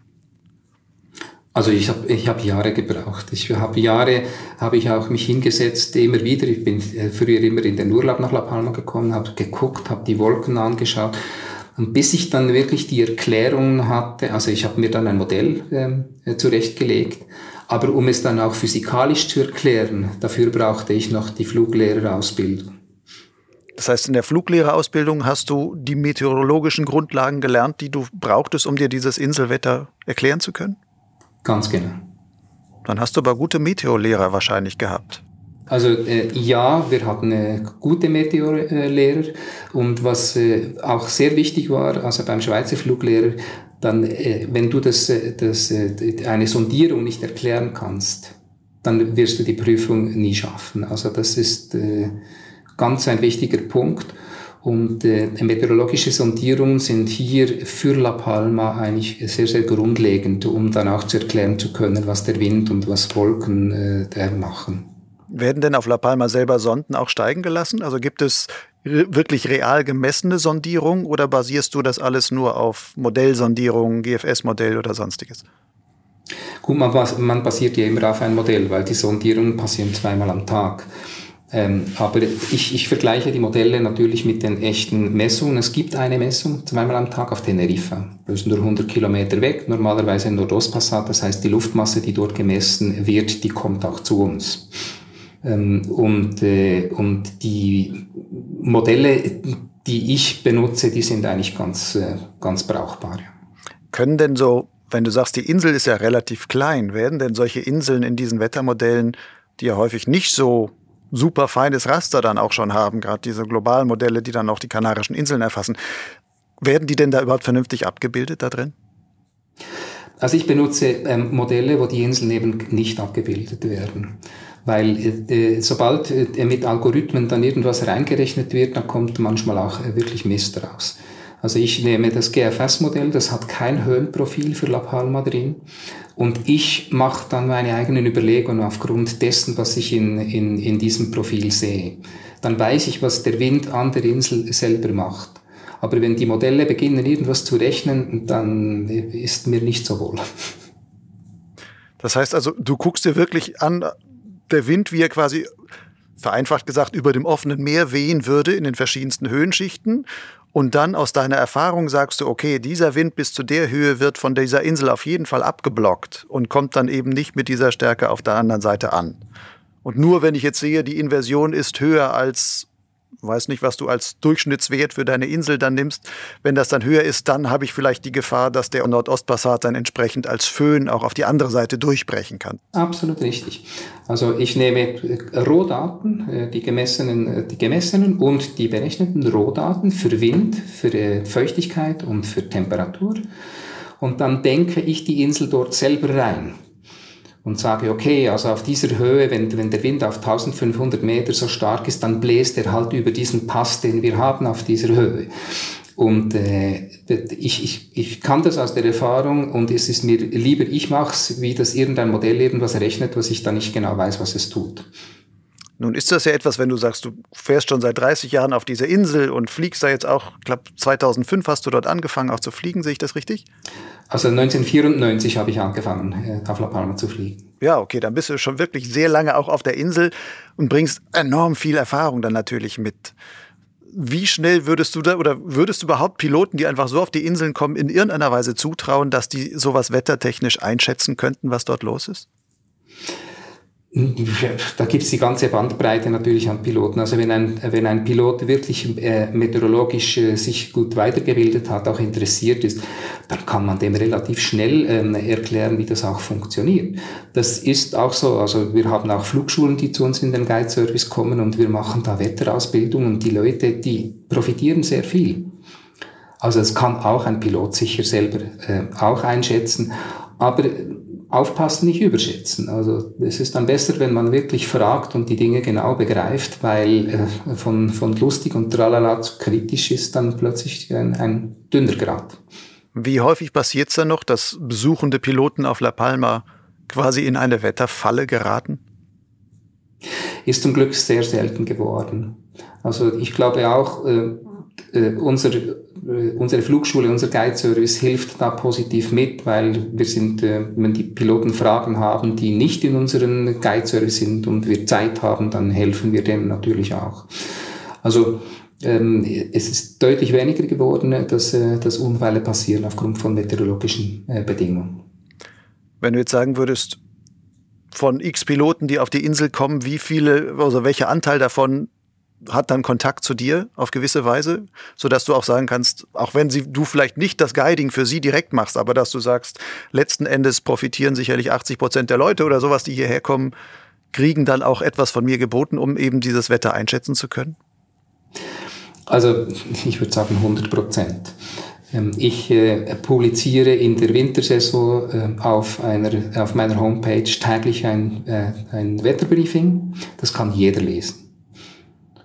A: Also ich habe ich hab Jahre gebraucht. Ich habe Jahre, habe ich auch mich hingesetzt, immer wieder. Ich bin äh, früher immer in den Urlaub nach La Palma gekommen, habe geguckt, habe die Wolken angeschaut. Und bis ich dann wirklich die Erklärung hatte, also ich habe mir dann ein Modell ähm, äh, zurechtgelegt, aber um es dann auch physikalisch zu erklären, dafür brauchte ich noch die Fluglehrerausbildung.
B: Das heißt, in der Fluglehrerausbildung hast du die meteorologischen Grundlagen gelernt, die du brauchtest, um dir dieses Inselwetter erklären zu können?
A: Ganz genau.
B: Dann hast du aber gute Meteorlehrer wahrscheinlich gehabt.
A: Also äh, ja, wir hatten äh, gute Meteorlehrer und was äh, auch sehr wichtig war, also beim Schweizer Fluglehrer, dann, äh, wenn du das, äh, das, äh, eine Sondierung nicht erklären kannst, dann wirst du die Prüfung nie schaffen. Also das ist ganz ein wichtiger Punkt. Und äh, meteorologische Sondierungen sind hier für La Palma eigentlich sehr, sehr grundlegend, um dann auch zu erklären zu können, was der Wind und was Wolken äh, machen.
B: Werden denn auf La Palma selber Sonden auch steigen gelassen? Also gibt es wirklich real gemessene Sondierungen oder basierst du das alles nur auf Modellsondierungen, GFS-Modell oder sonstiges?
A: Gut, man, man basiert ja immer auf ein Modell, weil die Sondierungen passieren zweimal am Tag. Ähm, aber ich, ich vergleiche die Modelle natürlich mit den echten Messungen. Es gibt eine Messung zweimal am Tag auf Teneriffa. Das ist nur 100 Kilometer weg, normalerweise in Nordostpassat. Das heißt, die Luftmasse, die dort gemessen wird, die kommt auch zu uns. Ähm, und, äh, und die Modelle, die ich benutze, die sind eigentlich ganz, äh, ganz brauchbar.
B: Können denn so, wenn du sagst, die Insel ist ja relativ klein, werden denn solche Inseln in diesen Wettermodellen, die ja häufig nicht so super feines Raster dann auch schon haben, gerade diese globalen Modelle, die dann auch die Kanarischen Inseln erfassen. Werden die denn da überhaupt vernünftig abgebildet da drin?
A: Also ich benutze ähm, Modelle, wo die Inseln eben nicht abgebildet werden. Weil äh, sobald äh, mit Algorithmen dann irgendwas reingerechnet wird, dann kommt manchmal auch äh, wirklich Mist raus. Also ich nehme das GFS-Modell, das hat kein Höhenprofil für La Palma drin. Und ich mache dann meine eigenen Überlegungen aufgrund dessen, was ich in, in, in diesem Profil sehe. Dann weiß ich, was der Wind an der Insel selber macht. Aber wenn die Modelle beginnen, irgendwas zu rechnen, dann ist mir nicht so wohl.
B: Das heißt also, du guckst dir wirklich an, der Wind, wie er quasi vereinfacht gesagt über dem offenen Meer wehen würde in den verschiedensten Höhenschichten. Und dann aus deiner Erfahrung sagst du, okay, dieser Wind bis zu der Höhe wird von dieser Insel auf jeden Fall abgeblockt und kommt dann eben nicht mit dieser Stärke auf der anderen Seite an. Und nur wenn ich jetzt sehe, die Inversion ist höher als weiß nicht, was du als Durchschnittswert für deine Insel dann nimmst. Wenn das dann höher ist, dann habe ich vielleicht die Gefahr, dass der Nordostpassat dann entsprechend als Föhn auch auf die andere Seite durchbrechen kann.
A: Absolut richtig. Also ich nehme äh, Rohdaten, äh, die gemessenen, äh, die gemessenen und die berechneten Rohdaten für Wind, für Feuchtigkeit und für Temperatur. Und dann denke ich die Insel dort selber rein und sage, okay, also auf dieser Höhe, wenn, wenn der Wind auf 1500 Meter so stark ist, dann bläst er halt über diesen Pass, den wir haben auf dieser Höhe. Und äh, ich, ich, ich kann das aus der Erfahrung und es ist mir lieber, ich mache es, wie das irgendein Modell irgendwas rechnet, was ich dann nicht genau weiß, was es tut.
B: Nun ist das ja etwas, wenn du sagst, du fährst schon seit 30 Jahren auf dieser Insel und fliegst da jetzt auch, ich glaube 2005 hast du dort angefangen auch zu fliegen, sehe ich das richtig?
A: Also 1994 habe ich angefangen, äh, auf La Palma zu fliegen.
B: Ja, okay, dann bist du schon wirklich sehr lange auch auf der Insel und bringst enorm viel Erfahrung dann natürlich mit. Wie schnell würdest du da oder würdest du überhaupt Piloten, die einfach so auf die Inseln kommen, in irgendeiner Weise zutrauen, dass die sowas wettertechnisch einschätzen könnten, was dort los ist?
A: Da gibt es die ganze Bandbreite natürlich an Piloten. Also wenn ein, wenn ein Pilot wirklich äh, meteorologisch äh, sich gut weitergebildet hat, auch interessiert ist, dann kann man dem relativ schnell ähm, erklären, wie das auch funktioniert. Das ist auch so. Also wir haben auch Flugschulen, die zu uns in den Guide Service kommen und wir machen da Wetterausbildung und die Leute, die profitieren sehr viel. Also es kann auch ein Pilot sicher selber äh, auch einschätzen. Aber aufpassen, nicht überschätzen. Also es ist dann besser, wenn man wirklich fragt und die Dinge genau begreift, weil äh, von, von lustig und tralala zu kritisch ist dann plötzlich ein, ein dünner Grad.
B: Wie häufig passiert es dann noch, dass besuchende Piloten auf La Palma quasi in eine Wetterfalle geraten?
A: Ist zum Glück sehr selten geworden. Also ich glaube auch, äh, äh, unser, unsere Flugschule, unser Guide-Service hilft da positiv mit, weil wir sind, äh, wenn die Piloten Fragen haben, die nicht in unserem Guide-Service sind und wir Zeit haben, dann helfen wir denen natürlich auch. Also ähm, es ist deutlich weniger geworden, dass, äh, dass Unfälle passieren aufgrund von meteorologischen äh, Bedingungen.
B: Wenn du jetzt sagen würdest, von x Piloten, die auf die Insel kommen, wie viele, also welcher Anteil davon hat dann Kontakt zu dir auf gewisse Weise, so dass du auch sagen kannst, auch wenn sie, du vielleicht nicht das Guiding für sie direkt machst, aber dass du sagst, letzten Endes profitieren sicherlich 80 Prozent der Leute oder sowas, die hierher kommen, kriegen dann auch etwas von mir geboten, um eben dieses Wetter einschätzen zu können?
A: Also ich würde sagen 100 Prozent. Ähm, ich äh, publiziere in der Wintersaison äh, auf, einer, auf meiner Homepage täglich ein, äh, ein Wetterbriefing. Das kann jeder lesen.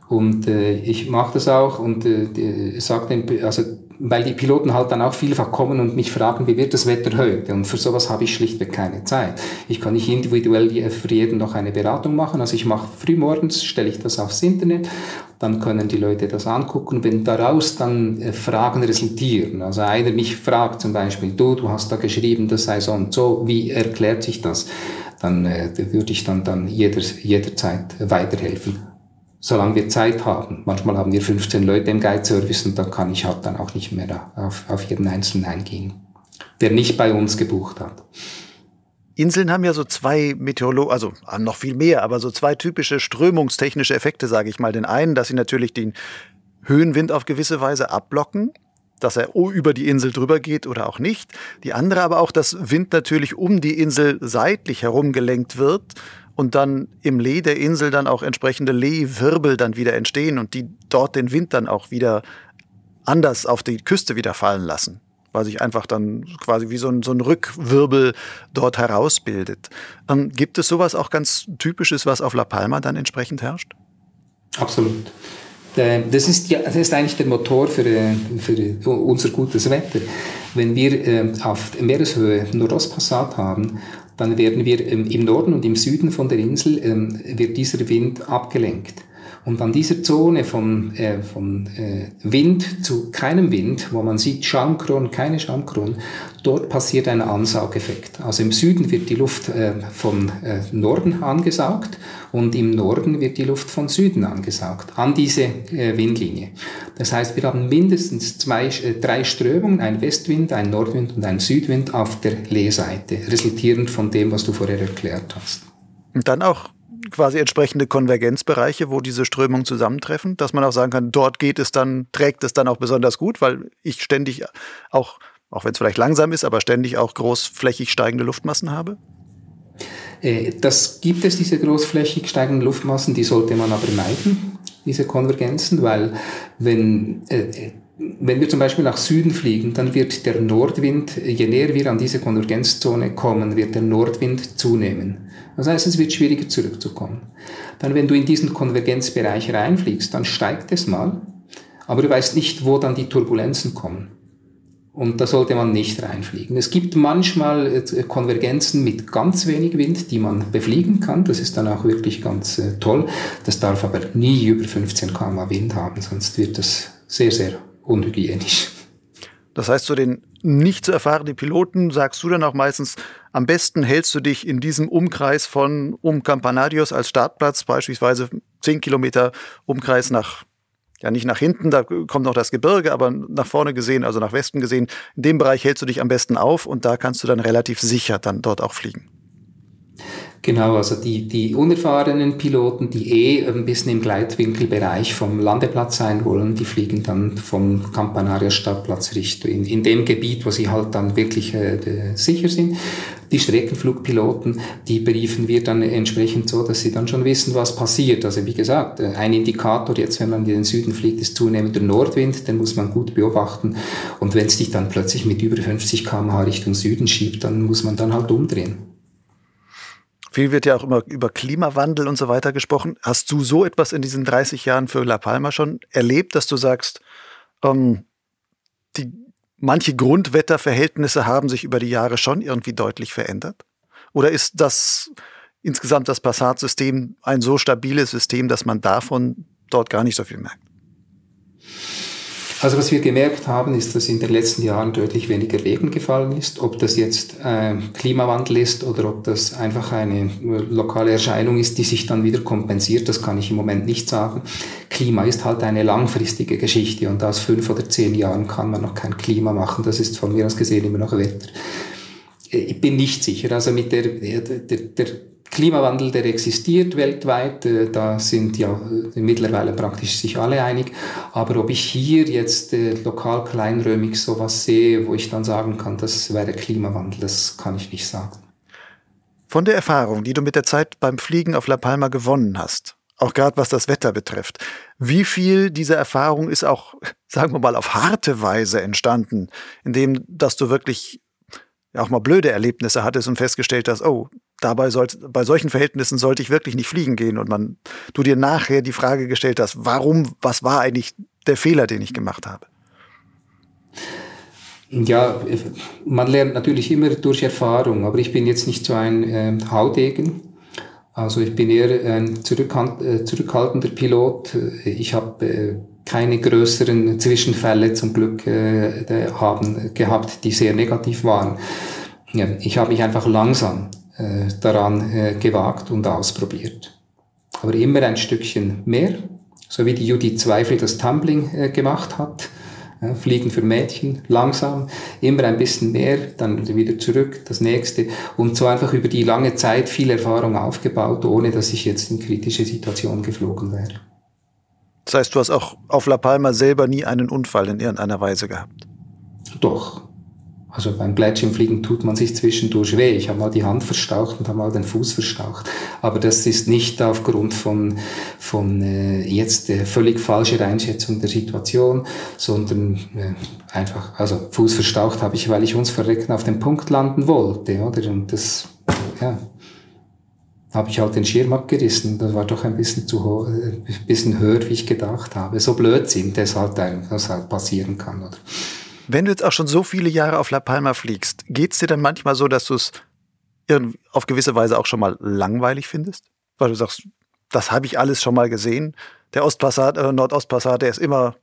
A: Und äh, ich mache das auch und äh, sage den, also weil die Piloten halt dann auch vielfach kommen und mich fragen, wie wird das Wetter heute? Und für sowas habe ich schlichtweg keine Zeit. Ich kann nicht individuell für jeden noch eine Beratung machen. Also ich mache frühmorgens, stelle ich das aufs Internet, dann können die Leute das angucken. Wenn daraus dann äh, Fragen resultieren, also einer mich fragt zum Beispiel, du, du hast da geschrieben, das sei so und so, wie erklärt sich das? Dann äh, würde ich dann, dann jeder, jederzeit weiterhelfen solange wir Zeit haben. Manchmal haben wir 15 Leute im Guide-Service und da kann ich halt dann auch nicht mehr auf, auf jeden Einzelnen eingehen, der nicht bei uns gebucht hat.
B: Inseln haben ja so zwei Meteorolo also haben noch viel mehr, aber so zwei typische strömungstechnische Effekte, sage ich mal. Den einen, dass sie natürlich den Höhenwind auf gewisse Weise abblocken, dass er über die Insel drüber geht oder auch nicht. Die andere aber auch, dass Wind natürlich um die Insel seitlich herum gelenkt wird und dann im Lee der Insel dann auch entsprechende Lehwirbel dann wieder entstehen und die dort den Wind dann auch wieder anders auf die Küste wieder fallen lassen. weil sich einfach dann quasi wie so ein, so ein Rückwirbel dort herausbildet. Ähm, gibt es sowas auch ganz Typisches, was auf La Palma dann entsprechend herrscht?
A: Absolut. Das ist, ja, das ist eigentlich der Motor für, äh, für unser gutes Wetter. Wenn wir äh, auf Meereshöhe Nordostpassat haben, dann werden wir ähm, im Norden und im Süden von der Insel ähm, wird dieser Wind abgelenkt. Und an dieser Zone von, äh, von äh, Wind zu keinem Wind, wo man sieht Schaumkronen, keine Schaumkronen, dort passiert ein Ansaugeffekt. Also im Süden wird die Luft äh, von äh, Norden angesaugt und im Norden wird die Luft von Süden angesaugt, an diese äh, Windlinie. Das heißt, wir haben mindestens zwei, äh, drei Strömungen, ein Westwind, ein Nordwind und ein Südwind auf der Lehseite, resultierend von dem, was du vorher erklärt hast.
B: Und dann auch quasi entsprechende Konvergenzbereiche, wo diese Strömungen zusammentreffen, dass man auch sagen kann, dort geht es dann, trägt es dann auch besonders gut, weil ich ständig auch, auch wenn es vielleicht langsam ist, aber ständig auch großflächig steigende Luftmassen habe?
A: Äh, das gibt es, diese großflächig steigenden Luftmassen, die sollte man aber meiden, diese Konvergenzen, weil wenn äh, wenn wir zum Beispiel nach Süden fliegen, dann wird der Nordwind, je näher wir an diese Konvergenzzone kommen, wird der Nordwind zunehmen. Das heißt, es wird schwieriger zurückzukommen. Dann, wenn du in diesen Konvergenzbereich reinfliegst, dann steigt es mal, aber du weißt nicht, wo dann die Turbulenzen kommen. Und da sollte man nicht reinfliegen. Es gibt manchmal äh, Konvergenzen mit ganz wenig Wind, die man befliegen kann. Das ist dann auch wirklich ganz äh, toll. Das darf aber nie über 15 km Wind haben, sonst wird das sehr, sehr unhygienisch.
B: Das heißt, zu den nicht zu erfahrenen Piloten sagst du dann auch meistens, am besten hältst du dich in diesem Umkreis von um Campanadios als Startplatz, beispielsweise 10 Kilometer Umkreis nach, ja nicht nach hinten, da kommt noch das Gebirge, aber nach vorne gesehen, also nach Westen gesehen, in dem Bereich hältst du dich am besten auf und da kannst du dann relativ sicher dann dort auch fliegen.
A: Genau, also die, die unerfahrenen Piloten, die eh ein bisschen im Gleitwinkelbereich vom Landeplatz sein wollen, die fliegen dann vom Campanaria Stadtplatz Richtung in, in dem Gebiet, wo sie halt dann wirklich äh, sicher sind. Die Streckenflugpiloten, die briefen wir dann entsprechend so, dass sie dann schon wissen, was passiert. Also wie gesagt, äh, ein Indikator jetzt, wenn man in den Süden fliegt, ist zunehmender Nordwind, den muss man gut beobachten. Und wenn es dich dann plötzlich mit über 50 km/h Richtung Süden schiebt, dann muss man dann halt umdrehen.
B: Viel wird ja auch immer über Klimawandel und so weiter gesprochen. Hast du so etwas in diesen 30 Jahren für La Palma schon erlebt, dass du sagst, ähm, die, manche Grundwetterverhältnisse haben sich über die Jahre schon irgendwie deutlich verändert? Oder ist das insgesamt das Passat-System ein so stabiles System, dass man davon dort gar nicht so viel merkt?
A: Also was wir gemerkt haben, ist, dass in den letzten Jahren deutlich weniger Regen gefallen ist. Ob das jetzt äh, Klimawandel ist oder ob das einfach eine lokale Erscheinung ist, die sich dann wieder kompensiert, das kann ich im Moment nicht sagen. Klima ist halt eine langfristige Geschichte und aus fünf oder zehn Jahren kann man noch kein Klima machen. Das ist von mir aus gesehen immer noch Wetter. Ich bin nicht sicher. Also mit der, der, der Klimawandel, der existiert weltweit, äh, da sind ja äh, mittlerweile praktisch sich alle einig. Aber ob ich hier jetzt äh, lokal kleinräumig sowas sehe, wo ich dann sagen kann, das wäre Klimawandel, das kann ich nicht sagen.
B: Von der Erfahrung, die du mit der Zeit beim Fliegen auf La Palma gewonnen hast, auch gerade was das Wetter betrifft, wie viel dieser Erfahrung ist auch, sagen wir mal, auf harte Weise entstanden, indem, dass du wirklich auch mal blöde Erlebnisse hattest und festgestellt hast, oh, dabei sollte, bei solchen Verhältnissen sollte ich wirklich nicht fliegen gehen und man, du dir nachher die Frage gestellt hast, warum, was war eigentlich der Fehler, den ich gemacht habe?
A: Ja, man lernt natürlich immer durch Erfahrung, aber ich bin jetzt nicht so ein äh, Haudegen. Also ich bin eher ein zurückhalt, äh, zurückhaltender Pilot. Ich habe äh, keine größeren Zwischenfälle zum Glück äh, haben, gehabt, die sehr negativ waren. Ja, ich habe mich einfach langsam daran äh, gewagt und ausprobiert. Aber immer ein Stückchen mehr, so wie die Judith Zweifel das Tumbling äh, gemacht hat. Fliegen für Mädchen, langsam, immer ein bisschen mehr, dann wieder zurück, das nächste. Und so einfach über die lange Zeit viel Erfahrung aufgebaut, ohne dass ich jetzt in kritische Situationen geflogen wäre.
B: Das heißt, du hast auch auf La Palma selber nie einen Unfall in irgendeiner Weise gehabt?
A: Doch. Also beim Gleitschirmfliegen tut man sich zwischendurch weh. Ich habe mal die Hand verstaucht und habe mal den Fuß verstaucht. Aber das ist nicht aufgrund von, von äh, jetzt äh, völlig falscher Einschätzung der Situation, sondern äh, einfach, also Fuß verstaucht habe ich, weil ich uns verrecken auf den Punkt landen wollte, oder? Und das, ja, habe ich halt den Schirm abgerissen. Das war doch ein bisschen zu hoch, ein bisschen höher, wie ich gedacht habe. So Blödsinn, das halt, das halt passieren kann, oder?
B: Wenn du jetzt auch schon so viele Jahre auf La Palma fliegst, geht es dir dann manchmal so, dass du es auf gewisse Weise auch schon mal langweilig findest? Weil du sagst, das habe ich alles schon mal gesehen. Der Ostpassat, äh, Nordostpassat, der ist immer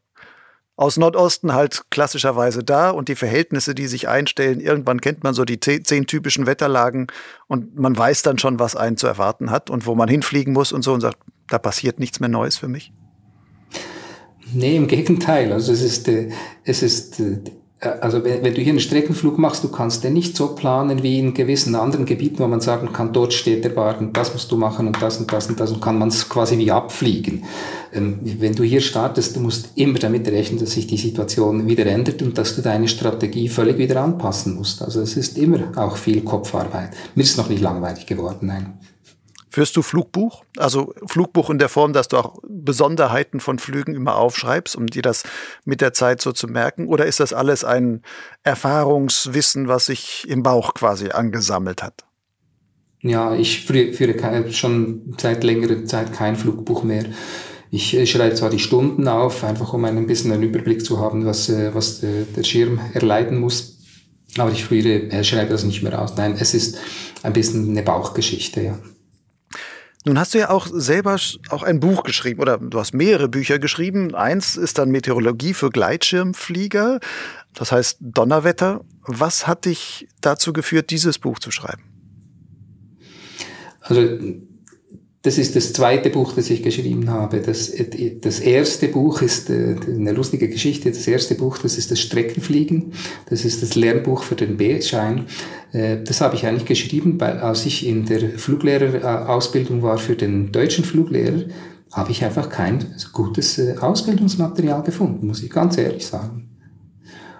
B: aus Nordosten halt klassischerweise da und die Verhältnisse, die sich einstellen, irgendwann kennt man so die zehn, zehn, typischen Wetterlagen und man weiß dann schon, was einen zu erwarten hat und wo man hinfliegen muss und so und sagt, da passiert nichts mehr Neues für mich.
A: Nee, im Gegenteil. Also es ist, äh, es ist äh, also wenn, du hier einen Streckenflug machst, du kannst den nicht so planen wie in gewissen anderen Gebieten, wo man sagen kann, dort steht der Wagen, das musst du machen und das und das und das und kann man es quasi wie abfliegen. Ähm, wenn du hier startest, du musst immer damit rechnen, dass sich die Situation wieder ändert und dass du deine Strategie völlig wieder anpassen musst. Also es ist immer auch viel Kopfarbeit. Mir ist noch nicht langweilig geworden, nein.
B: Führst du Flugbuch? Also Flugbuch in der Form, dass du auch Besonderheiten von Flügen immer aufschreibst, um dir das mit der Zeit so zu merken? Oder ist das alles ein Erfahrungswissen, was sich im Bauch quasi angesammelt hat?
A: Ja, ich führe schon seit längerer Zeit kein Flugbuch mehr. Ich schreibe zwar die Stunden auf, einfach um ein bisschen einen Überblick zu haben, was, äh, was der Schirm erleiden muss. Aber ich führe, schreibe das nicht mehr aus. Nein, es ist ein bisschen eine Bauchgeschichte, ja.
B: Nun hast du ja auch selber auch ein Buch geschrieben oder du hast mehrere Bücher geschrieben. Eins ist dann Meteorologie für Gleitschirmflieger, das heißt Donnerwetter. Was hat dich dazu geführt, dieses Buch zu schreiben?
A: Also das ist das zweite Buch, das ich geschrieben habe. Das, das erste Buch ist äh, eine lustige Geschichte. Das erste Buch, das ist das Streckenfliegen. Das ist das Lernbuch für den B-Schein. Äh, das habe ich eigentlich geschrieben, weil als ich in der Fluglehrerausbildung war für den deutschen Fluglehrer, habe ich einfach kein gutes äh, Ausbildungsmaterial gefunden, muss ich ganz ehrlich sagen.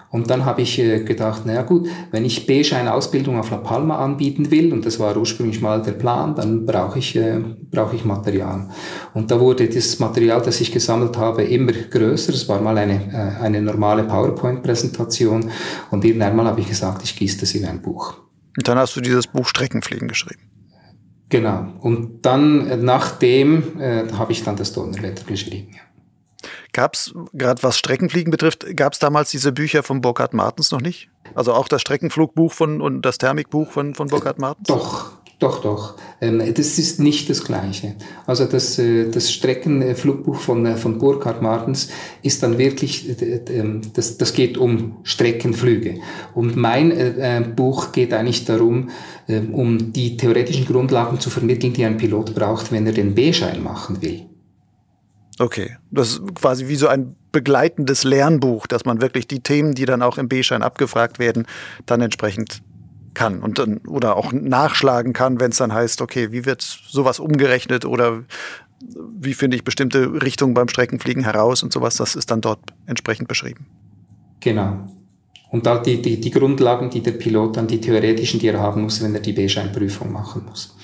A: Und dann habe ich äh, gedacht, naja gut, wenn ich B-Schein-Ausbildung auf La Palma anbieten will, und das war ursprünglich mal der Plan, dann brauche ich, äh, brauche ich Material. Und da wurde das Material, das ich gesammelt habe, immer größer. Es war mal eine, äh, eine normale PowerPoint-Präsentation. Und irgendwann mal habe ich gesagt, ich gieße das in ein Buch.
B: Und dann hast du dieses Buch Streckenfliegen geschrieben.
A: Genau. Und dann, äh, nachdem, äh, habe ich dann das Donnerwetter geschrieben. Ja.
B: Gab es, gerade was Streckenfliegen betrifft, gab es damals diese Bücher von Burkhard Martens noch nicht? Also auch das Streckenflugbuch von und das Thermikbuch von, von Burkhard Martens?
A: Doch, doch, doch. Ähm, das ist nicht das Gleiche. Also das, äh, das Streckenflugbuch von, äh, von Burkhard Martens ist dann wirklich, äh, ähm, das, das geht um Streckenflüge. Und mein Buch geht eigentlich darum, ähm, um die theoretischen Grundlagen zu vermitteln, die ein Pilot braucht, wenn er den B-Schein machen will.
B: Okay, das ist quasi wie so ein begleitendes Lernbuch, dass man wirklich die Themen, die dann auch im B-Schein abgefragt werden, dann entsprechend kann und dann oder auch nachschlagen kann, wenn es dann heißt, okay, wie wird sowas umgerechnet oder wie finde ich bestimmte Richtungen beim Streckenfliegen heraus und sowas, das ist dann dort entsprechend beschrieben.
A: Genau. Und da die, die, die Grundlagen, die der Pilot dann, die theoretischen, die er haben muss, wenn er die B-Scheinprüfung machen muss.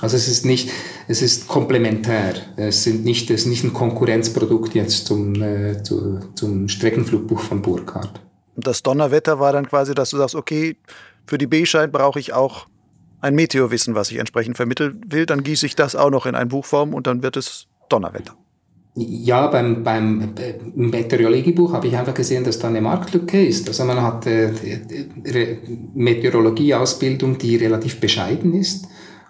A: Also es ist nicht, es ist komplementär. Es sind nicht, es ist nicht ein Konkurrenzprodukt jetzt zum, äh, zu, zum Streckenflugbuch von Burkhardt.
B: Das Donnerwetter war dann quasi, dass du sagst, okay, für die B-Schein brauche ich auch ein Meteorwissen, was ich entsprechend vermitteln will. Dann gieße ich das auch noch in ein Buchform und dann wird es Donnerwetter.
A: Ja, beim, beim Meteorologiebuch habe ich einfach gesehen, dass da eine Marktlücke ist. Also man hat äh, Meteorologieausbildung, die relativ bescheiden ist.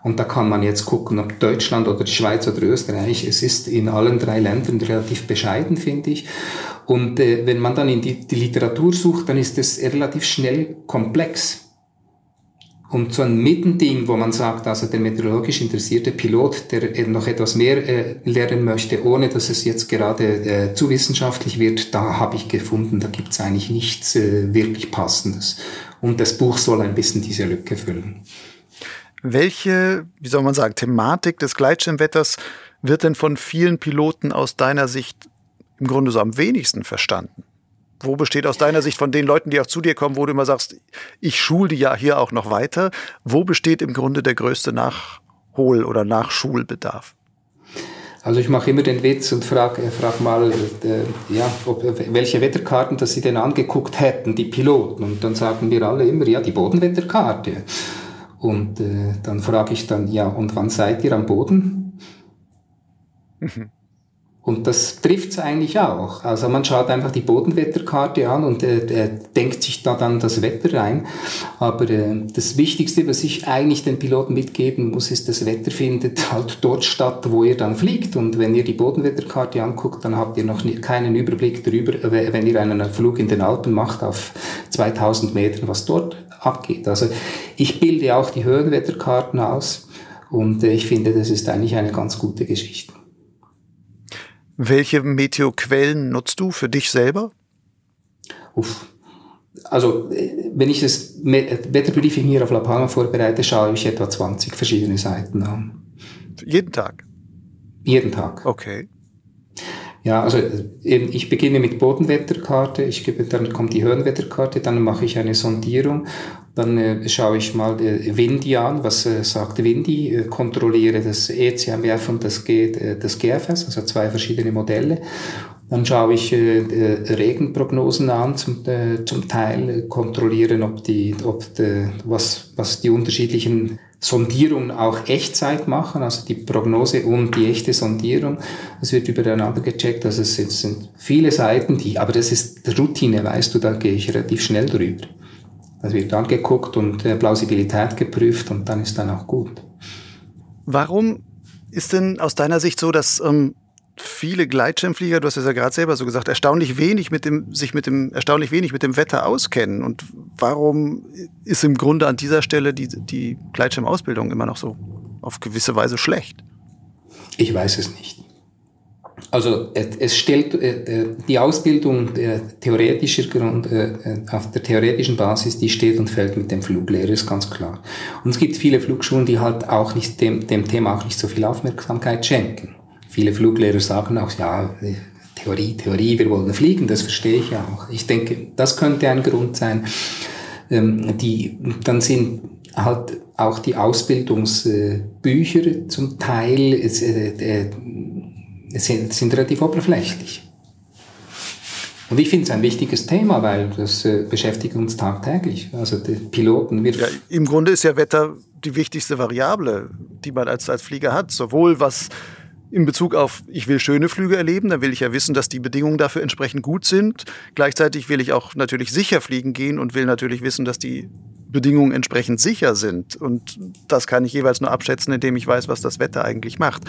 A: Und da kann man jetzt gucken, ob Deutschland oder die Schweiz oder Österreich, es ist in allen drei Ländern relativ bescheiden, finde ich. Und äh, wenn man dann in die, die Literatur sucht, dann ist es relativ schnell komplex. Und so ein Mittending, wo man sagt, also der meteorologisch interessierte Pilot, der noch etwas mehr äh, lernen möchte, ohne dass es jetzt gerade äh, zu wissenschaftlich wird, da habe ich gefunden, da gibt es eigentlich nichts äh, wirklich Passendes. Und das Buch soll ein bisschen diese Lücke füllen.
B: Welche, wie soll man sagen, Thematik des Gleitschirmwetters wird denn von vielen Piloten aus deiner Sicht im Grunde so am wenigsten verstanden? Wo besteht aus deiner Sicht von den Leuten, die auch zu dir kommen, wo du immer sagst, ich schule die ja hier auch noch weiter, wo besteht im Grunde der größte Nachhol- oder Nachschulbedarf?
A: Also ich mache immer den Witz und frage frag mal, äh, ja, ob, welche Wetterkarten dass sie denn angeguckt hätten, die Piloten. Und dann sagen wir alle immer, ja, die Bodenwetterkarte. Und äh, dann frage ich dann, ja, und wann seid ihr am Boden? Und das trifft es eigentlich auch. Also man schaut einfach die Bodenwetterkarte an und äh, denkt sich da dann das Wetter rein. Aber äh, das Wichtigste, was ich eigentlich den Piloten mitgeben muss, ist, das Wetter findet halt dort statt, wo ihr dann fliegt. Und wenn ihr die Bodenwetterkarte anguckt, dann habt ihr noch nie, keinen Überblick darüber, wenn ihr einen Flug in den Alpen macht auf 2000 Metern, was dort abgeht. Also ich bilde auch die Höhenwetterkarten aus und äh, ich finde, das ist eigentlich eine ganz gute Geschichte.
B: Welche Meteoquellen nutzt du für dich selber?
A: Uff. Also, wenn ich das Wetterbriefing hier auf La Palma vorbereite, schaue ich etwa 20 verschiedene Seiten an.
B: Jeden Tag?
A: Jeden Tag.
B: Okay.
A: Ja, also eben, ich beginne mit Bodenwetterkarte, ich gebe, dann kommt die Höhenwetterkarte, dann mache ich eine Sondierung, dann äh, schaue ich mal äh, Windy an, was äh, sagt Windy, äh, kontrolliere das ECMWF und das, G, äh, das GFS, also zwei verschiedene Modelle. Dann schaue ich äh, Regenprognosen an, zum, zum Teil kontrollieren, ob die, ob de, was, was die unterschiedlichen Sondierungen auch Echtzeit machen, also die Prognose und die echte Sondierung. Das wird übereinander gecheckt. Also es sind viele Seiten, die, aber das ist Routine, weißt du, da gehe ich relativ schnell drüber. Das wird angeguckt und äh, Plausibilität geprüft und dann ist dann auch gut.
B: Warum ist denn aus deiner Sicht so, dass ähm, viele Gleitschirmflieger, du hast es ja gerade selber so gesagt, erstaunlich wenig mit dem, sich mit dem, erstaunlich wenig mit dem Wetter auskennen. Und warum ist im Grunde an dieser Stelle die, die Gleitschirmausbildung immer noch so auf gewisse Weise schlecht?
A: Ich weiß es nicht. Also es stellt äh, äh, die Ausbildung theoretischer Grund, äh, auf der theoretischen Basis, die steht und fällt mit dem Fluglehrer, ist ganz klar. Und es gibt viele Flugschulen, die halt auch nicht dem, dem Thema auch nicht so viel Aufmerksamkeit schenken viele Fluglehrer sagen auch, ja, Theorie, Theorie, wir wollen fliegen, das verstehe ich auch. Ich denke, das könnte ein Grund sein. Ähm, die, dann sind halt auch die Ausbildungsbücher zum Teil äh, äh, sind, sind relativ oberflächlich. Und ich finde es ein wichtiges Thema, weil das äh, beschäftigt uns tagtäglich. Also die Piloten. Wir
B: ja, Im Grunde ist ja Wetter die wichtigste Variable, die man als, als Flieger hat. Sowohl was in Bezug auf, ich will schöne Flüge erleben, dann will ich ja wissen, dass die Bedingungen dafür entsprechend gut sind. Gleichzeitig will ich auch natürlich sicher fliegen gehen und will natürlich wissen, dass die Bedingungen entsprechend sicher sind. Und das kann ich jeweils nur abschätzen, indem ich weiß, was das Wetter eigentlich macht.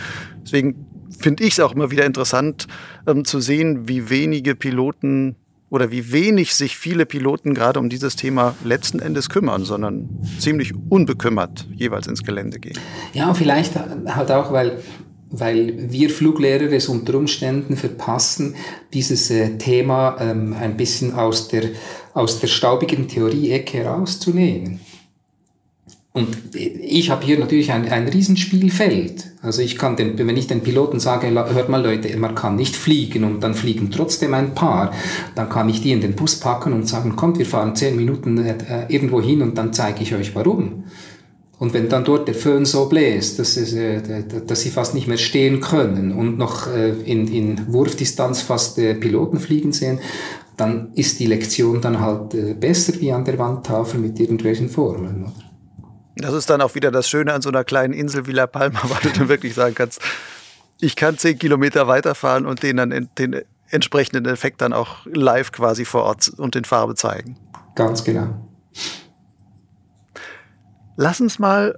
B: Deswegen finde ich es auch immer wieder interessant ähm, zu sehen, wie wenige Piloten oder wie wenig sich viele Piloten gerade um dieses Thema letzten Endes kümmern, sondern ziemlich unbekümmert jeweils ins Gelände gehen.
A: Ja, vielleicht halt auch, weil weil wir Fluglehrer es unter Umständen verpassen, dieses äh, Thema ähm, ein bisschen aus der, aus der staubigen Theorie-Ecke herauszunehmen. Und ich habe hier natürlich ein, ein Riesenspielfeld. Also ich kann den, wenn ich den Piloten sage, hört mal Leute, man kann nicht fliegen und dann fliegen trotzdem ein paar, dann kann ich die in den Bus packen und sagen, kommt, wir fahren zehn Minuten äh, irgendwo hin und dann zeige ich euch warum. Und wenn dann dort der Föhn so bläst, dass, es, äh, dass sie fast nicht mehr stehen können und noch äh, in, in Wurfdistanz fast äh, Piloten fliegen sehen, dann ist die Lektion dann halt äh, besser wie an der Wandtafel mit irgendwelchen Formeln. Oder?
B: Das ist dann auch wieder das Schöne an so einer kleinen Insel wie La Palma, weil du dann wirklich sagen kannst, ich kann zehn Kilometer weiterfahren und den dann den entsprechenden Effekt dann auch live quasi vor Ort und in Farbe zeigen.
A: Ganz genau.
B: Lass uns mal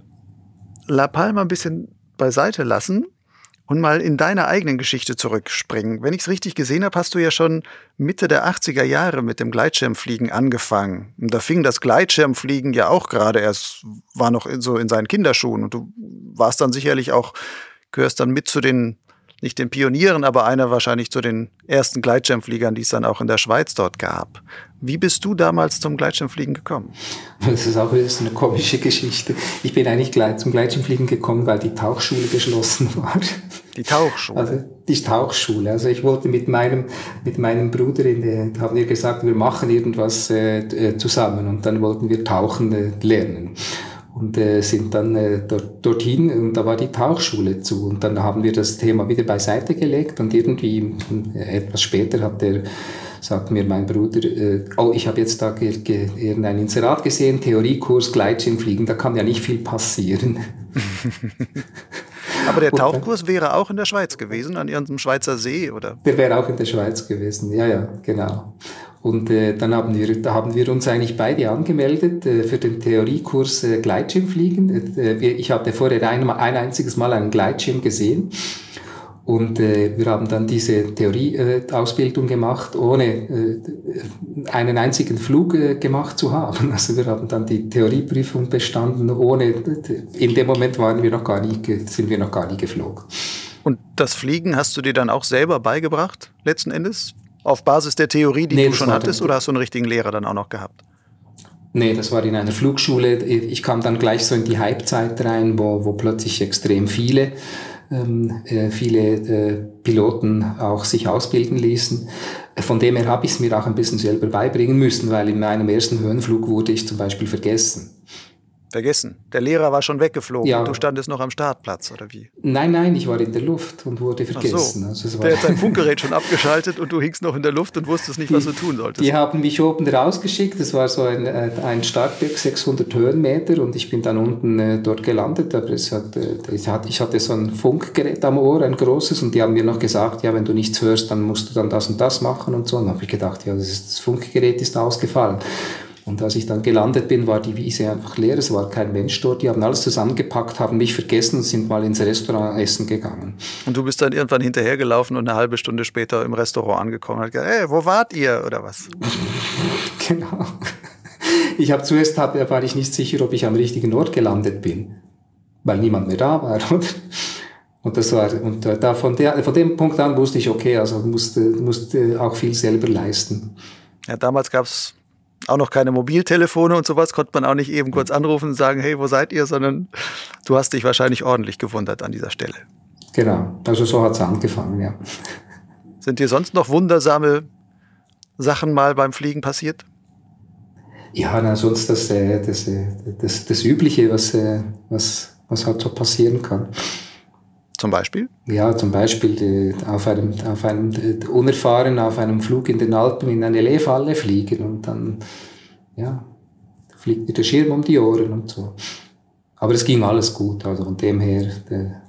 B: La Palma ein bisschen beiseite lassen und mal in deine eigenen Geschichte zurückspringen. Wenn ich es richtig gesehen habe, hast du ja schon Mitte der 80er Jahre mit dem Gleitschirmfliegen angefangen. Und da fing das Gleitschirmfliegen ja auch gerade erst, war noch in, so in seinen Kinderschuhen. Und du warst dann sicherlich auch, gehörst dann mit zu den nicht den Pionieren, aber einer wahrscheinlich zu den ersten Gleitschirmfliegern, die es dann auch in der Schweiz dort gab. Wie bist du damals zum Gleitschirmfliegen gekommen?
A: Das ist auch wieder so eine komische Geschichte. Ich bin eigentlich zum Gleitschirmfliegen gekommen, weil die Tauchschule geschlossen war.
B: Die Tauchschule?
A: Also die Tauchschule. Also ich wollte mit meinem, mit meinem Bruder, in der, haben wir gesagt, wir machen irgendwas äh, äh, zusammen und dann wollten wir tauchen äh, lernen und äh, sind dann äh, dort, dorthin und da war die Tauchschule zu und dann haben wir das Thema wieder beiseite gelegt und irgendwie äh, etwas später hat der sagt mir mein Bruder, äh, oh, ich habe jetzt da irgendein Inserat gesehen, Theoriekurs Gleitschirmfliegen, da kann ja nicht viel passieren.
B: Aber der Tauchkurs wäre auch in der Schweiz gewesen, an irgendeinem Schweizer See, oder?
A: Der wäre auch in der Schweiz gewesen, ja, ja, genau. Und äh, dann haben wir, da haben wir uns eigentlich beide angemeldet äh, für den Theoriekurs äh, Gleitschirmfliegen. Äh, ich hatte vorher ein, ein einziges Mal einen Gleitschirm gesehen. Und äh, wir haben dann diese Theorieausbildung äh, gemacht, ohne äh, einen einzigen Flug äh, gemacht zu haben. Also wir haben dann die Theorieprüfung bestanden, ohne, in dem Moment waren wir noch gar nie, sind wir noch gar nie geflogen.
B: Und das Fliegen hast du dir dann auch selber beigebracht, letzten Endes? Auf Basis der Theorie, die
A: nee,
B: du schon hattest, oder hast du einen richtigen Lehrer dann auch noch gehabt?
A: Nee, das war in einer Flugschule. Ich kam dann gleich so in die Halbzeit rein, wo, wo plötzlich extrem viele, viele äh, Piloten auch sich ausbilden ließen. Von dem her habe ich es mir auch ein bisschen selber beibringen müssen, weil in meinem ersten Höhenflug wurde ich zum Beispiel vergessen.
B: Vergessen. Der Lehrer war schon weggeflogen ja. und du standest noch am Startplatz, oder wie?
A: Nein, nein, ich war in der Luft und wurde vergessen.
B: Ach so. Also der hat sein Funkgerät schon abgeschaltet und du hingst noch in der Luft und wusstest nicht, was du tun solltest.
A: Die haben mich oben rausgeschickt, das war so ein, äh, ein Startberg, 600 Höhenmeter und ich bin dann unten äh, dort gelandet, aber es hat, äh, ich, hatte, ich hatte so ein Funkgerät am Ohr, ein großes, und die haben mir noch gesagt, ja, wenn du nichts hörst, dann musst du dann das und das machen und so. Und dann habe ich gedacht, ja, das, ist, das Funkgerät ist ausgefallen. Und als ich dann gelandet bin, war die Wiese einfach leer, es war kein Mensch dort. Die haben alles zusammengepackt, haben mich vergessen und sind mal ins Restaurant essen gegangen.
B: Und du bist dann irgendwann hinterhergelaufen und eine halbe Stunde später im Restaurant angekommen und hat gesagt, hey, wo wart ihr oder was?
A: genau. Ich habe zuerst hab, war ich nicht sicher, ob ich am richtigen Ort gelandet bin, weil niemand mehr da war. Und das war, und da von, der, von dem Punkt an wusste ich, okay, also musste, musste auch viel selber leisten.
B: Ja, damals gab es auch noch keine Mobiltelefone und sowas, konnte man auch nicht eben kurz anrufen und sagen, hey, wo seid ihr, sondern du hast dich wahrscheinlich ordentlich gewundert an dieser Stelle.
A: Genau, also so hat es angefangen, ja.
B: Sind dir sonst noch wundersame Sachen mal beim Fliegen passiert?
A: Ja, na, sonst das, äh, das, äh, das, das Übliche, was, äh, was, was halt so passieren kann.
B: Zum Beispiel?
A: Ja, zum Beispiel auf einem, auf einem unerfahren auf einem Flug in den Alpen in eine Lehfalle fliegen und dann ja, fliegt dir der Schirm um die Ohren und so. Aber es ging alles gut, also von dem her der,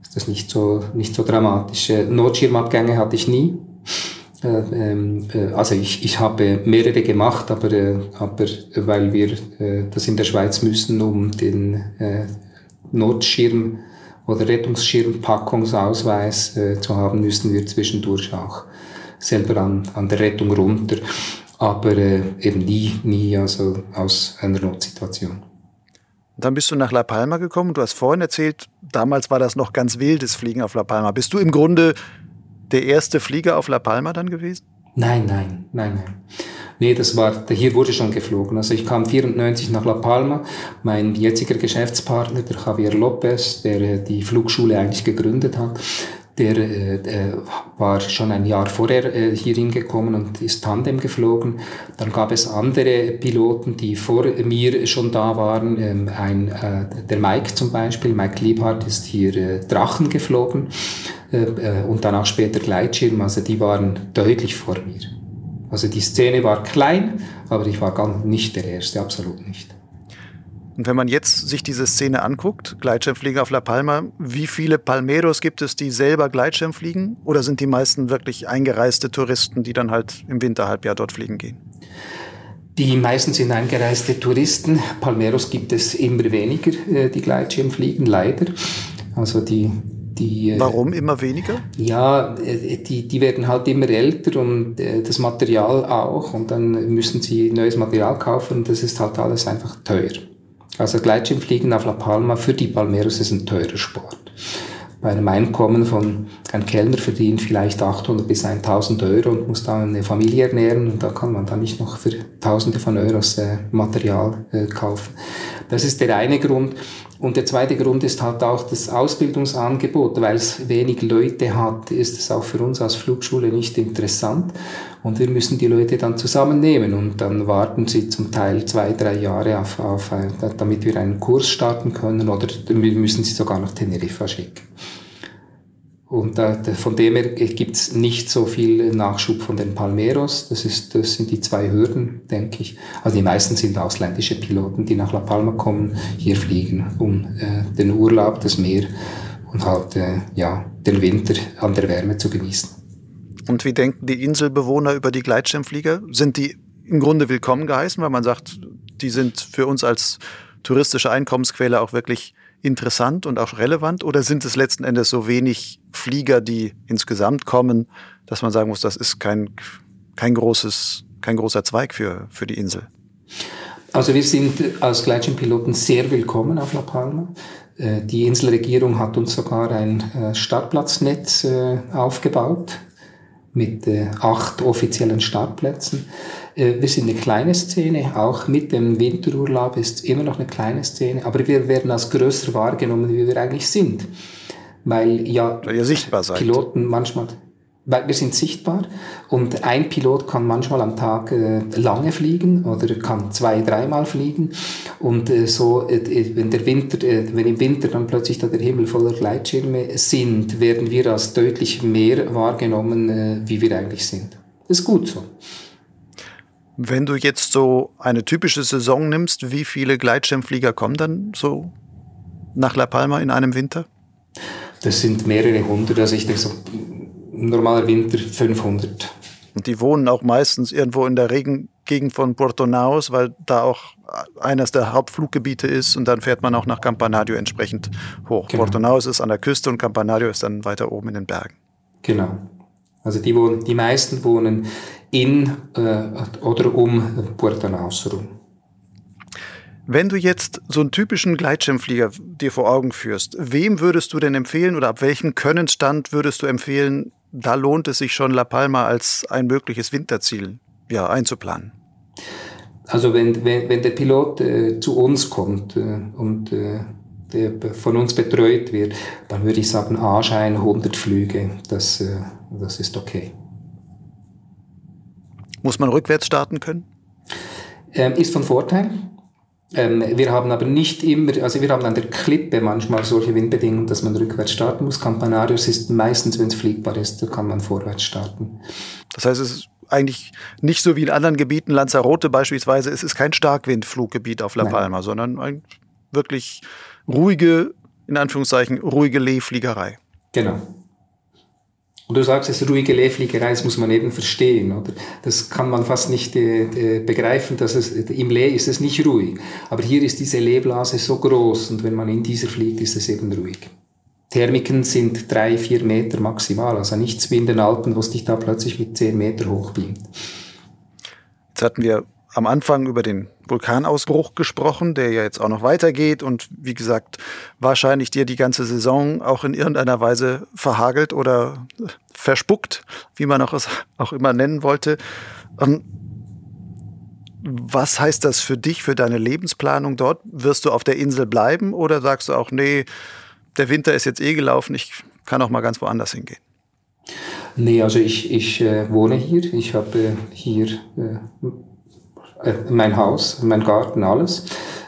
A: ist das nicht so, nicht so dramatisch. Notschirmabgänge hatte ich nie. Äh, ähm, äh, also ich, ich habe mehrere gemacht, aber, äh, aber weil wir das in der Schweiz müssen, um den Notschirm oder Rettungsschirmpackungsausweis äh, zu haben, müssen wir zwischendurch auch selber an, an der Rettung runter, aber äh, eben nie, nie also aus einer Notsituation.
B: Dann bist du nach La Palma gekommen. Du hast vorhin erzählt, damals war das noch ganz wildes Fliegen auf La Palma. Bist du im Grunde der erste Flieger auf La Palma dann gewesen?
A: Nein, nein, nein, nein. Nee, das war, hier wurde schon geflogen. Also ich kam 94 nach La Palma. Mein jetziger Geschäftspartner, der Javier Lopez, der äh, die Flugschule eigentlich gegründet hat, der äh, war schon ein Jahr vorher äh, hierhin gekommen und ist Tandem geflogen. Dann gab es andere Piloten, die vor mir schon da waren. Ähm, ein, äh, der Mike zum Beispiel, Mike Liebhardt ist hier äh, Drachen geflogen äh, äh, und dann auch später Gleitschirm. Also die waren deutlich vor mir. Also die Szene war klein, aber ich war gar nicht der Erste, absolut nicht.
B: Und wenn man jetzt sich diese Szene anguckt, Gleitschirmflieger auf La Palma, wie viele Palmeros gibt es, die selber Gleitschirm fliegen? Oder sind die meisten wirklich eingereiste Touristen, die dann halt im Winterhalbjahr dort fliegen gehen?
A: Die meisten sind eingereiste Touristen. Palmeros gibt es immer weniger, äh, die Gleitschirm fliegen, leider. Also die die,
B: äh, Warum immer weniger?
A: Ja, äh, die, die werden halt immer älter und äh, das Material auch und dann müssen sie neues Material kaufen das ist halt alles einfach teuer. Also Gleitschirmfliegen auf La Palma für die Palmeros ist ein teurer Sport. bei einem Einkommen von, ein Kellner verdient vielleicht 800 bis 1000 Euro und muss dann eine Familie ernähren und da kann man dann nicht noch für Tausende von Euros Material kaufen. Das ist der eine Grund. Und der zweite Grund ist halt auch das Ausbildungsangebot, weil es wenig Leute hat, ist es auch für uns als Flugschule nicht interessant. Und wir müssen die Leute dann zusammennehmen und dann warten sie zum Teil zwei, drei Jahre auf, auf damit wir einen Kurs starten können oder wir müssen sie sogar nach Teneriffa schicken. Und äh, von dem her gibt es nicht so viel Nachschub von den Palmeros. Das, ist, das sind die zwei Hürden, denke ich. Also die meisten sind ausländische Piloten, die nach La Palma kommen, hier fliegen, um äh, den Urlaub, das Meer und halt äh, ja, den Winter an der Wärme zu genießen.
B: Und wie denken die Inselbewohner über die Gleitschirmflieger? Sind die im Grunde willkommen geheißen, weil man sagt, die sind für uns als touristische Einkommensquelle auch wirklich interessant und auch relevant? Oder sind es letzten Endes so wenig Flieger, die insgesamt kommen, dass man sagen muss, das ist kein, kein, großes, kein großer Zweig für, für die Insel?
A: Also wir sind als Gleitschirmpiloten sehr willkommen auf La Palma. Äh, die Inselregierung hat uns sogar ein äh, Startplatznetz äh, aufgebaut mit acht offiziellen Startplätzen. Äh, wir sind eine kleine Szene, auch mit dem Winterurlaub ist immer noch eine kleine Szene, aber wir werden als größer wahrgenommen, wie wir eigentlich sind. Weil ja
B: Weil ihr sichtbar seid.
A: Piloten manchmal, weil wir sind sichtbar und ein Pilot kann manchmal am Tag äh, lange fliegen oder kann zwei, dreimal fliegen und äh, so, äh, wenn der Winter, äh, wenn im Winter dann plötzlich da der Himmel voller Gleitschirme sind, werden wir als deutlich mehr wahrgenommen, äh, wie wir eigentlich sind. Das ist gut so.
B: Wenn du jetzt so eine typische Saison nimmst, wie viele Gleitschirmflieger kommen dann so nach La Palma in einem Winter?
A: Das sind mehrere hundert, also ich denke so ein normaler Winter 500.
B: Und die wohnen auch meistens irgendwo in der Regengegend von Puerto Naos, weil da auch eines der Hauptfluggebiete ist und dann fährt man auch nach Campanario entsprechend hoch. Genau. Puerto Naos ist an der Küste und Campanario ist dann weiter oben in den Bergen.
A: Genau. Also die, wohnen, die meisten wohnen in äh, oder um Puerto rum.
B: Wenn du jetzt so einen typischen Gleitschirmflieger dir vor Augen führst, wem würdest du denn empfehlen oder ab welchem Könnenstand würdest du empfehlen, da lohnt es sich schon La Palma als ein mögliches Winterziel ja, einzuplanen?
A: Also wenn, wenn, wenn der Pilot äh, zu uns kommt äh, und äh, der von uns betreut wird, dann würde ich sagen, A-Schein 100 Flüge, das, äh, das ist okay.
B: Muss man rückwärts starten können?
A: Ähm, ist von Vorteil. Ähm, wir haben aber nicht immer, also wir haben an der Klippe manchmal solche Windbedingungen, dass man rückwärts starten muss. Campanarius ist meistens, wenn es fliegbar ist, da kann man vorwärts starten.
B: Das heißt, es ist eigentlich nicht so wie in anderen Gebieten, Lanzarote beispielsweise, es ist kein Starkwindfluggebiet auf La Palma, Nein. sondern ein wirklich ruhige, in Anführungszeichen, ruhige Lehfliegerei.
A: Genau. Und du sagst, es ist ruhige Lehfliegerei, das muss man eben verstehen, oder? Das kann man fast nicht äh, begreifen, dass es, im Lee ist es nicht ruhig. Aber hier ist diese Lehblase so groß und wenn man in dieser fliegt, ist es eben ruhig. Thermiken sind drei, vier Meter maximal, also nichts wie in den Alpen, wo es dich da plötzlich mit zehn Meter hochbeamt.
B: Jetzt hatten wir am Anfang über den Vulkanausbruch gesprochen, der ja jetzt auch noch weitergeht und wie gesagt, wahrscheinlich dir die ganze Saison auch in irgendeiner Weise verhagelt oder verspuckt, wie man auch es auch immer nennen wollte. Ähm, was heißt das für dich, für deine Lebensplanung dort? Wirst du auf der Insel bleiben oder sagst du auch, nee, der Winter ist jetzt eh gelaufen, ich kann auch mal ganz woanders hingehen?
A: Nee, also ich, ich äh, wohne hier. Ich habe äh, hier äh, äh, mein Haus, mein Garten, alles.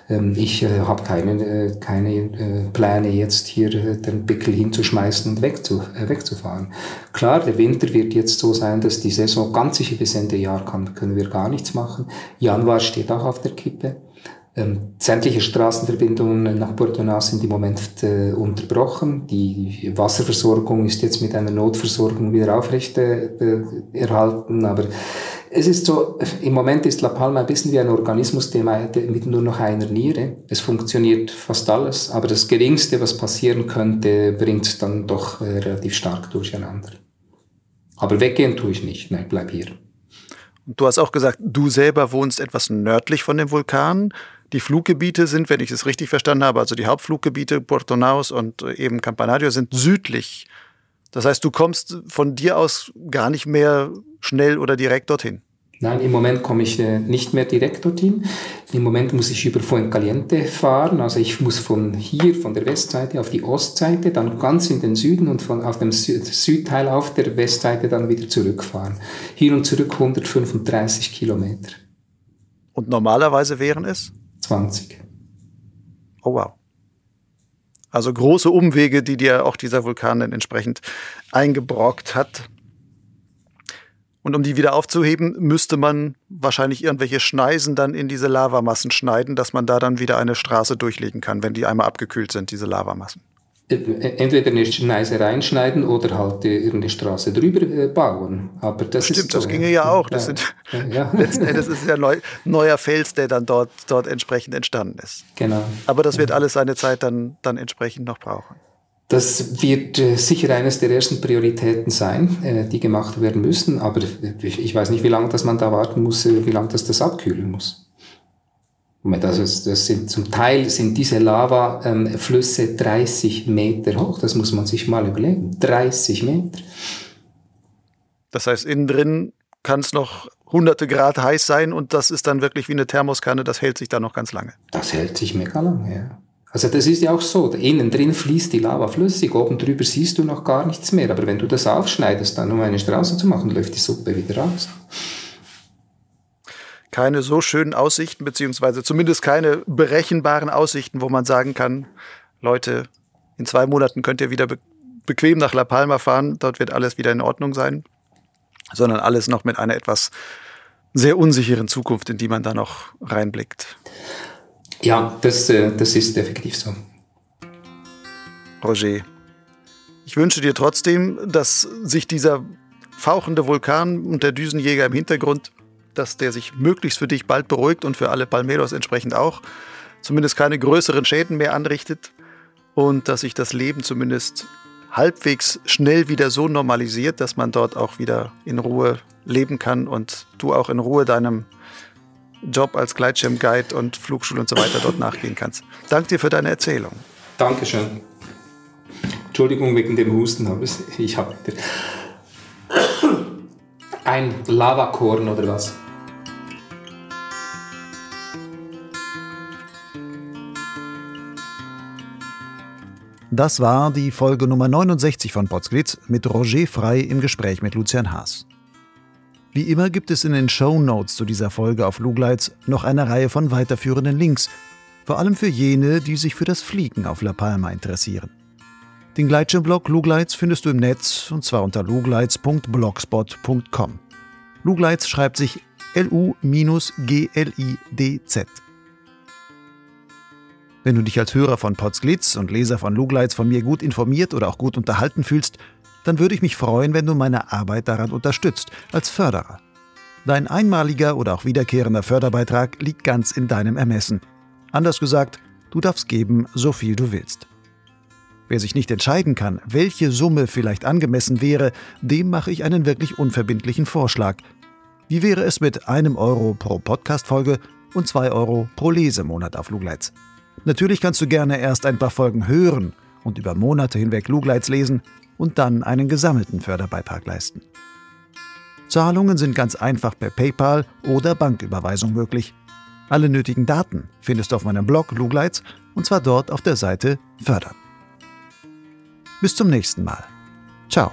A: Ähm, ich äh, habe keine, äh, keine äh, Pläne, jetzt hier äh, den Pickel hinzuschmeißen und wegzu, wegzufahren. Klar, der Winter wird jetzt so sein, dass die Saison ganz sicher bis Ende Jahr kann, können wir gar nichts machen. Januar steht auch auf der Kippe. Ähm, sämtliche Straßenverbindungen nach Puerto Nas sind im Moment äh, unterbrochen. Die Wasserversorgung ist jetzt mit einer Notversorgung wieder aufrecht äh, erhalten, aber es ist so, im Moment ist La Palma ein bisschen wie ein Organismus mit nur noch einer Niere. Es funktioniert fast alles, aber das Geringste, was passieren könnte, bringt es dann doch äh, relativ stark durcheinander. Aber weggehen tue ich nicht, nein, bleib hier.
B: Du hast auch gesagt, du selber wohnst etwas nördlich von dem Vulkan. Die Fluggebiete sind, wenn ich es richtig verstanden habe, also die Hauptfluggebiete Puerto Naus und äh, eben Campanario sind südlich. Das heißt, du kommst von dir aus gar nicht mehr schnell oder direkt dorthin.
A: Nein, im Moment komme ich äh, nicht mehr direkt dorthin. Im Moment muss ich über Fuencaliente fahren. Also ich muss von hier, von der Westseite auf die Ostseite, dann ganz in den Süden und von auf dem Südteil auf der Westseite dann wieder zurückfahren. Hier und zurück 135 Kilometer.
B: Und normalerweise wären es?
A: 20.
B: Oh wow. Also große Umwege, die dir auch dieser Vulkan dann entsprechend eingebrockt hat. Und um die wieder aufzuheben, müsste man wahrscheinlich irgendwelche Schneisen dann in diese Lavamassen schneiden, dass man da dann wieder eine Straße durchlegen kann, wenn die einmal abgekühlt sind, diese Lavamassen.
A: Äh, entweder eine Schneise reinschneiden oder halt irgendeine Straße drüber äh, bauen. Aber das
B: Stimmt,
A: ist
B: so, das ginge ja auch. Das sind, ja. letzten Endes ist ja neu, neuer Fels, der dann dort, dort entsprechend entstanden ist.
A: Genau.
B: Aber das wird alles seine Zeit dann, dann entsprechend noch brauchen.
A: Das wird äh, sicher eines der ersten Prioritäten sein, äh, die gemacht werden müssen. Aber ich weiß nicht, wie lange das man da warten muss, äh, wie lange das das abkühlen muss. Das, ist, das sind zum Teil sind diese Lavaflüsse ähm, 30 Meter hoch. Das muss man sich mal überlegen. 30 Meter.
B: Das heißt, innen drin kann es noch hunderte Grad heiß sein und das ist dann wirklich wie eine Thermoskanne. Das hält sich dann noch ganz lange.
A: Das hält sich mega lange, ja. Also das ist ja auch so, innen drin fließt die Lava flüssig, oben drüber siehst du noch gar nichts mehr. Aber wenn du das aufschneidest, dann um eine Straße zu machen, läuft die Suppe wieder raus.
B: Keine so schönen Aussichten, beziehungsweise zumindest keine berechenbaren Aussichten, wo man sagen kann, Leute, in zwei Monaten könnt ihr wieder be bequem nach La Palma fahren, dort wird alles wieder in Ordnung sein, sondern alles noch mit einer etwas sehr unsicheren Zukunft, in die man da noch reinblickt.
A: Ja, das, äh, das ist effektiv so.
B: Roger, ich wünsche dir trotzdem, dass sich dieser fauchende Vulkan und der Düsenjäger im Hintergrund, dass der sich möglichst für dich bald beruhigt und für alle Palmeros entsprechend auch, zumindest keine größeren Schäden mehr anrichtet und dass sich das Leben zumindest halbwegs schnell wieder so normalisiert, dass man dort auch wieder in Ruhe leben kann und du auch in Ruhe deinem Job als Gleitschirmguide und Flugschule und so weiter dort nachgehen kannst. Danke dir für deine Erzählung.
A: Dankeschön. Entschuldigung wegen dem Husten, aber ich habe ein Lavakorn oder was?
B: Das war die Folge Nummer 69 von Potsglitz mit Roger Frei im Gespräch mit Lucian Haas. Wie immer gibt es in den Show Notes zu dieser Folge auf Lugleitz noch eine Reihe von weiterführenden Links, vor allem für jene, die sich für das Fliegen auf La Palma interessieren. Den Gleitschirmblog Lugleitz findest du im Netz und zwar unter lugleitz.blogspot.com. Lugleitz schreibt sich L-U-G-L-I-D-Z. Wenn du dich als Hörer von Potsglitz und Leser von Lugleitz von mir gut informiert oder auch gut unterhalten fühlst, dann würde ich mich freuen, wenn du meine Arbeit daran unterstützt, als Förderer. Dein einmaliger oder auch wiederkehrender Förderbeitrag liegt ganz in deinem Ermessen. Anders gesagt, du darfst geben, so viel du willst. Wer sich nicht entscheiden kann, welche Summe vielleicht angemessen wäre, dem mache ich einen wirklich unverbindlichen Vorschlag. Wie wäre es mit einem Euro pro Podcast-Folge und zwei Euro pro Lesemonat auf Lugleitz? Natürlich kannst du gerne erst ein paar Folgen hören und über Monate hinweg Lugleitz lesen, und dann einen gesammelten Förderbeitrag leisten. Zahlungen sind ganz einfach per PayPal oder Banküberweisung möglich. Alle nötigen Daten findest du auf meinem Blog Lugleitz und zwar dort auf der Seite Fördern. Bis zum nächsten Mal. Ciao.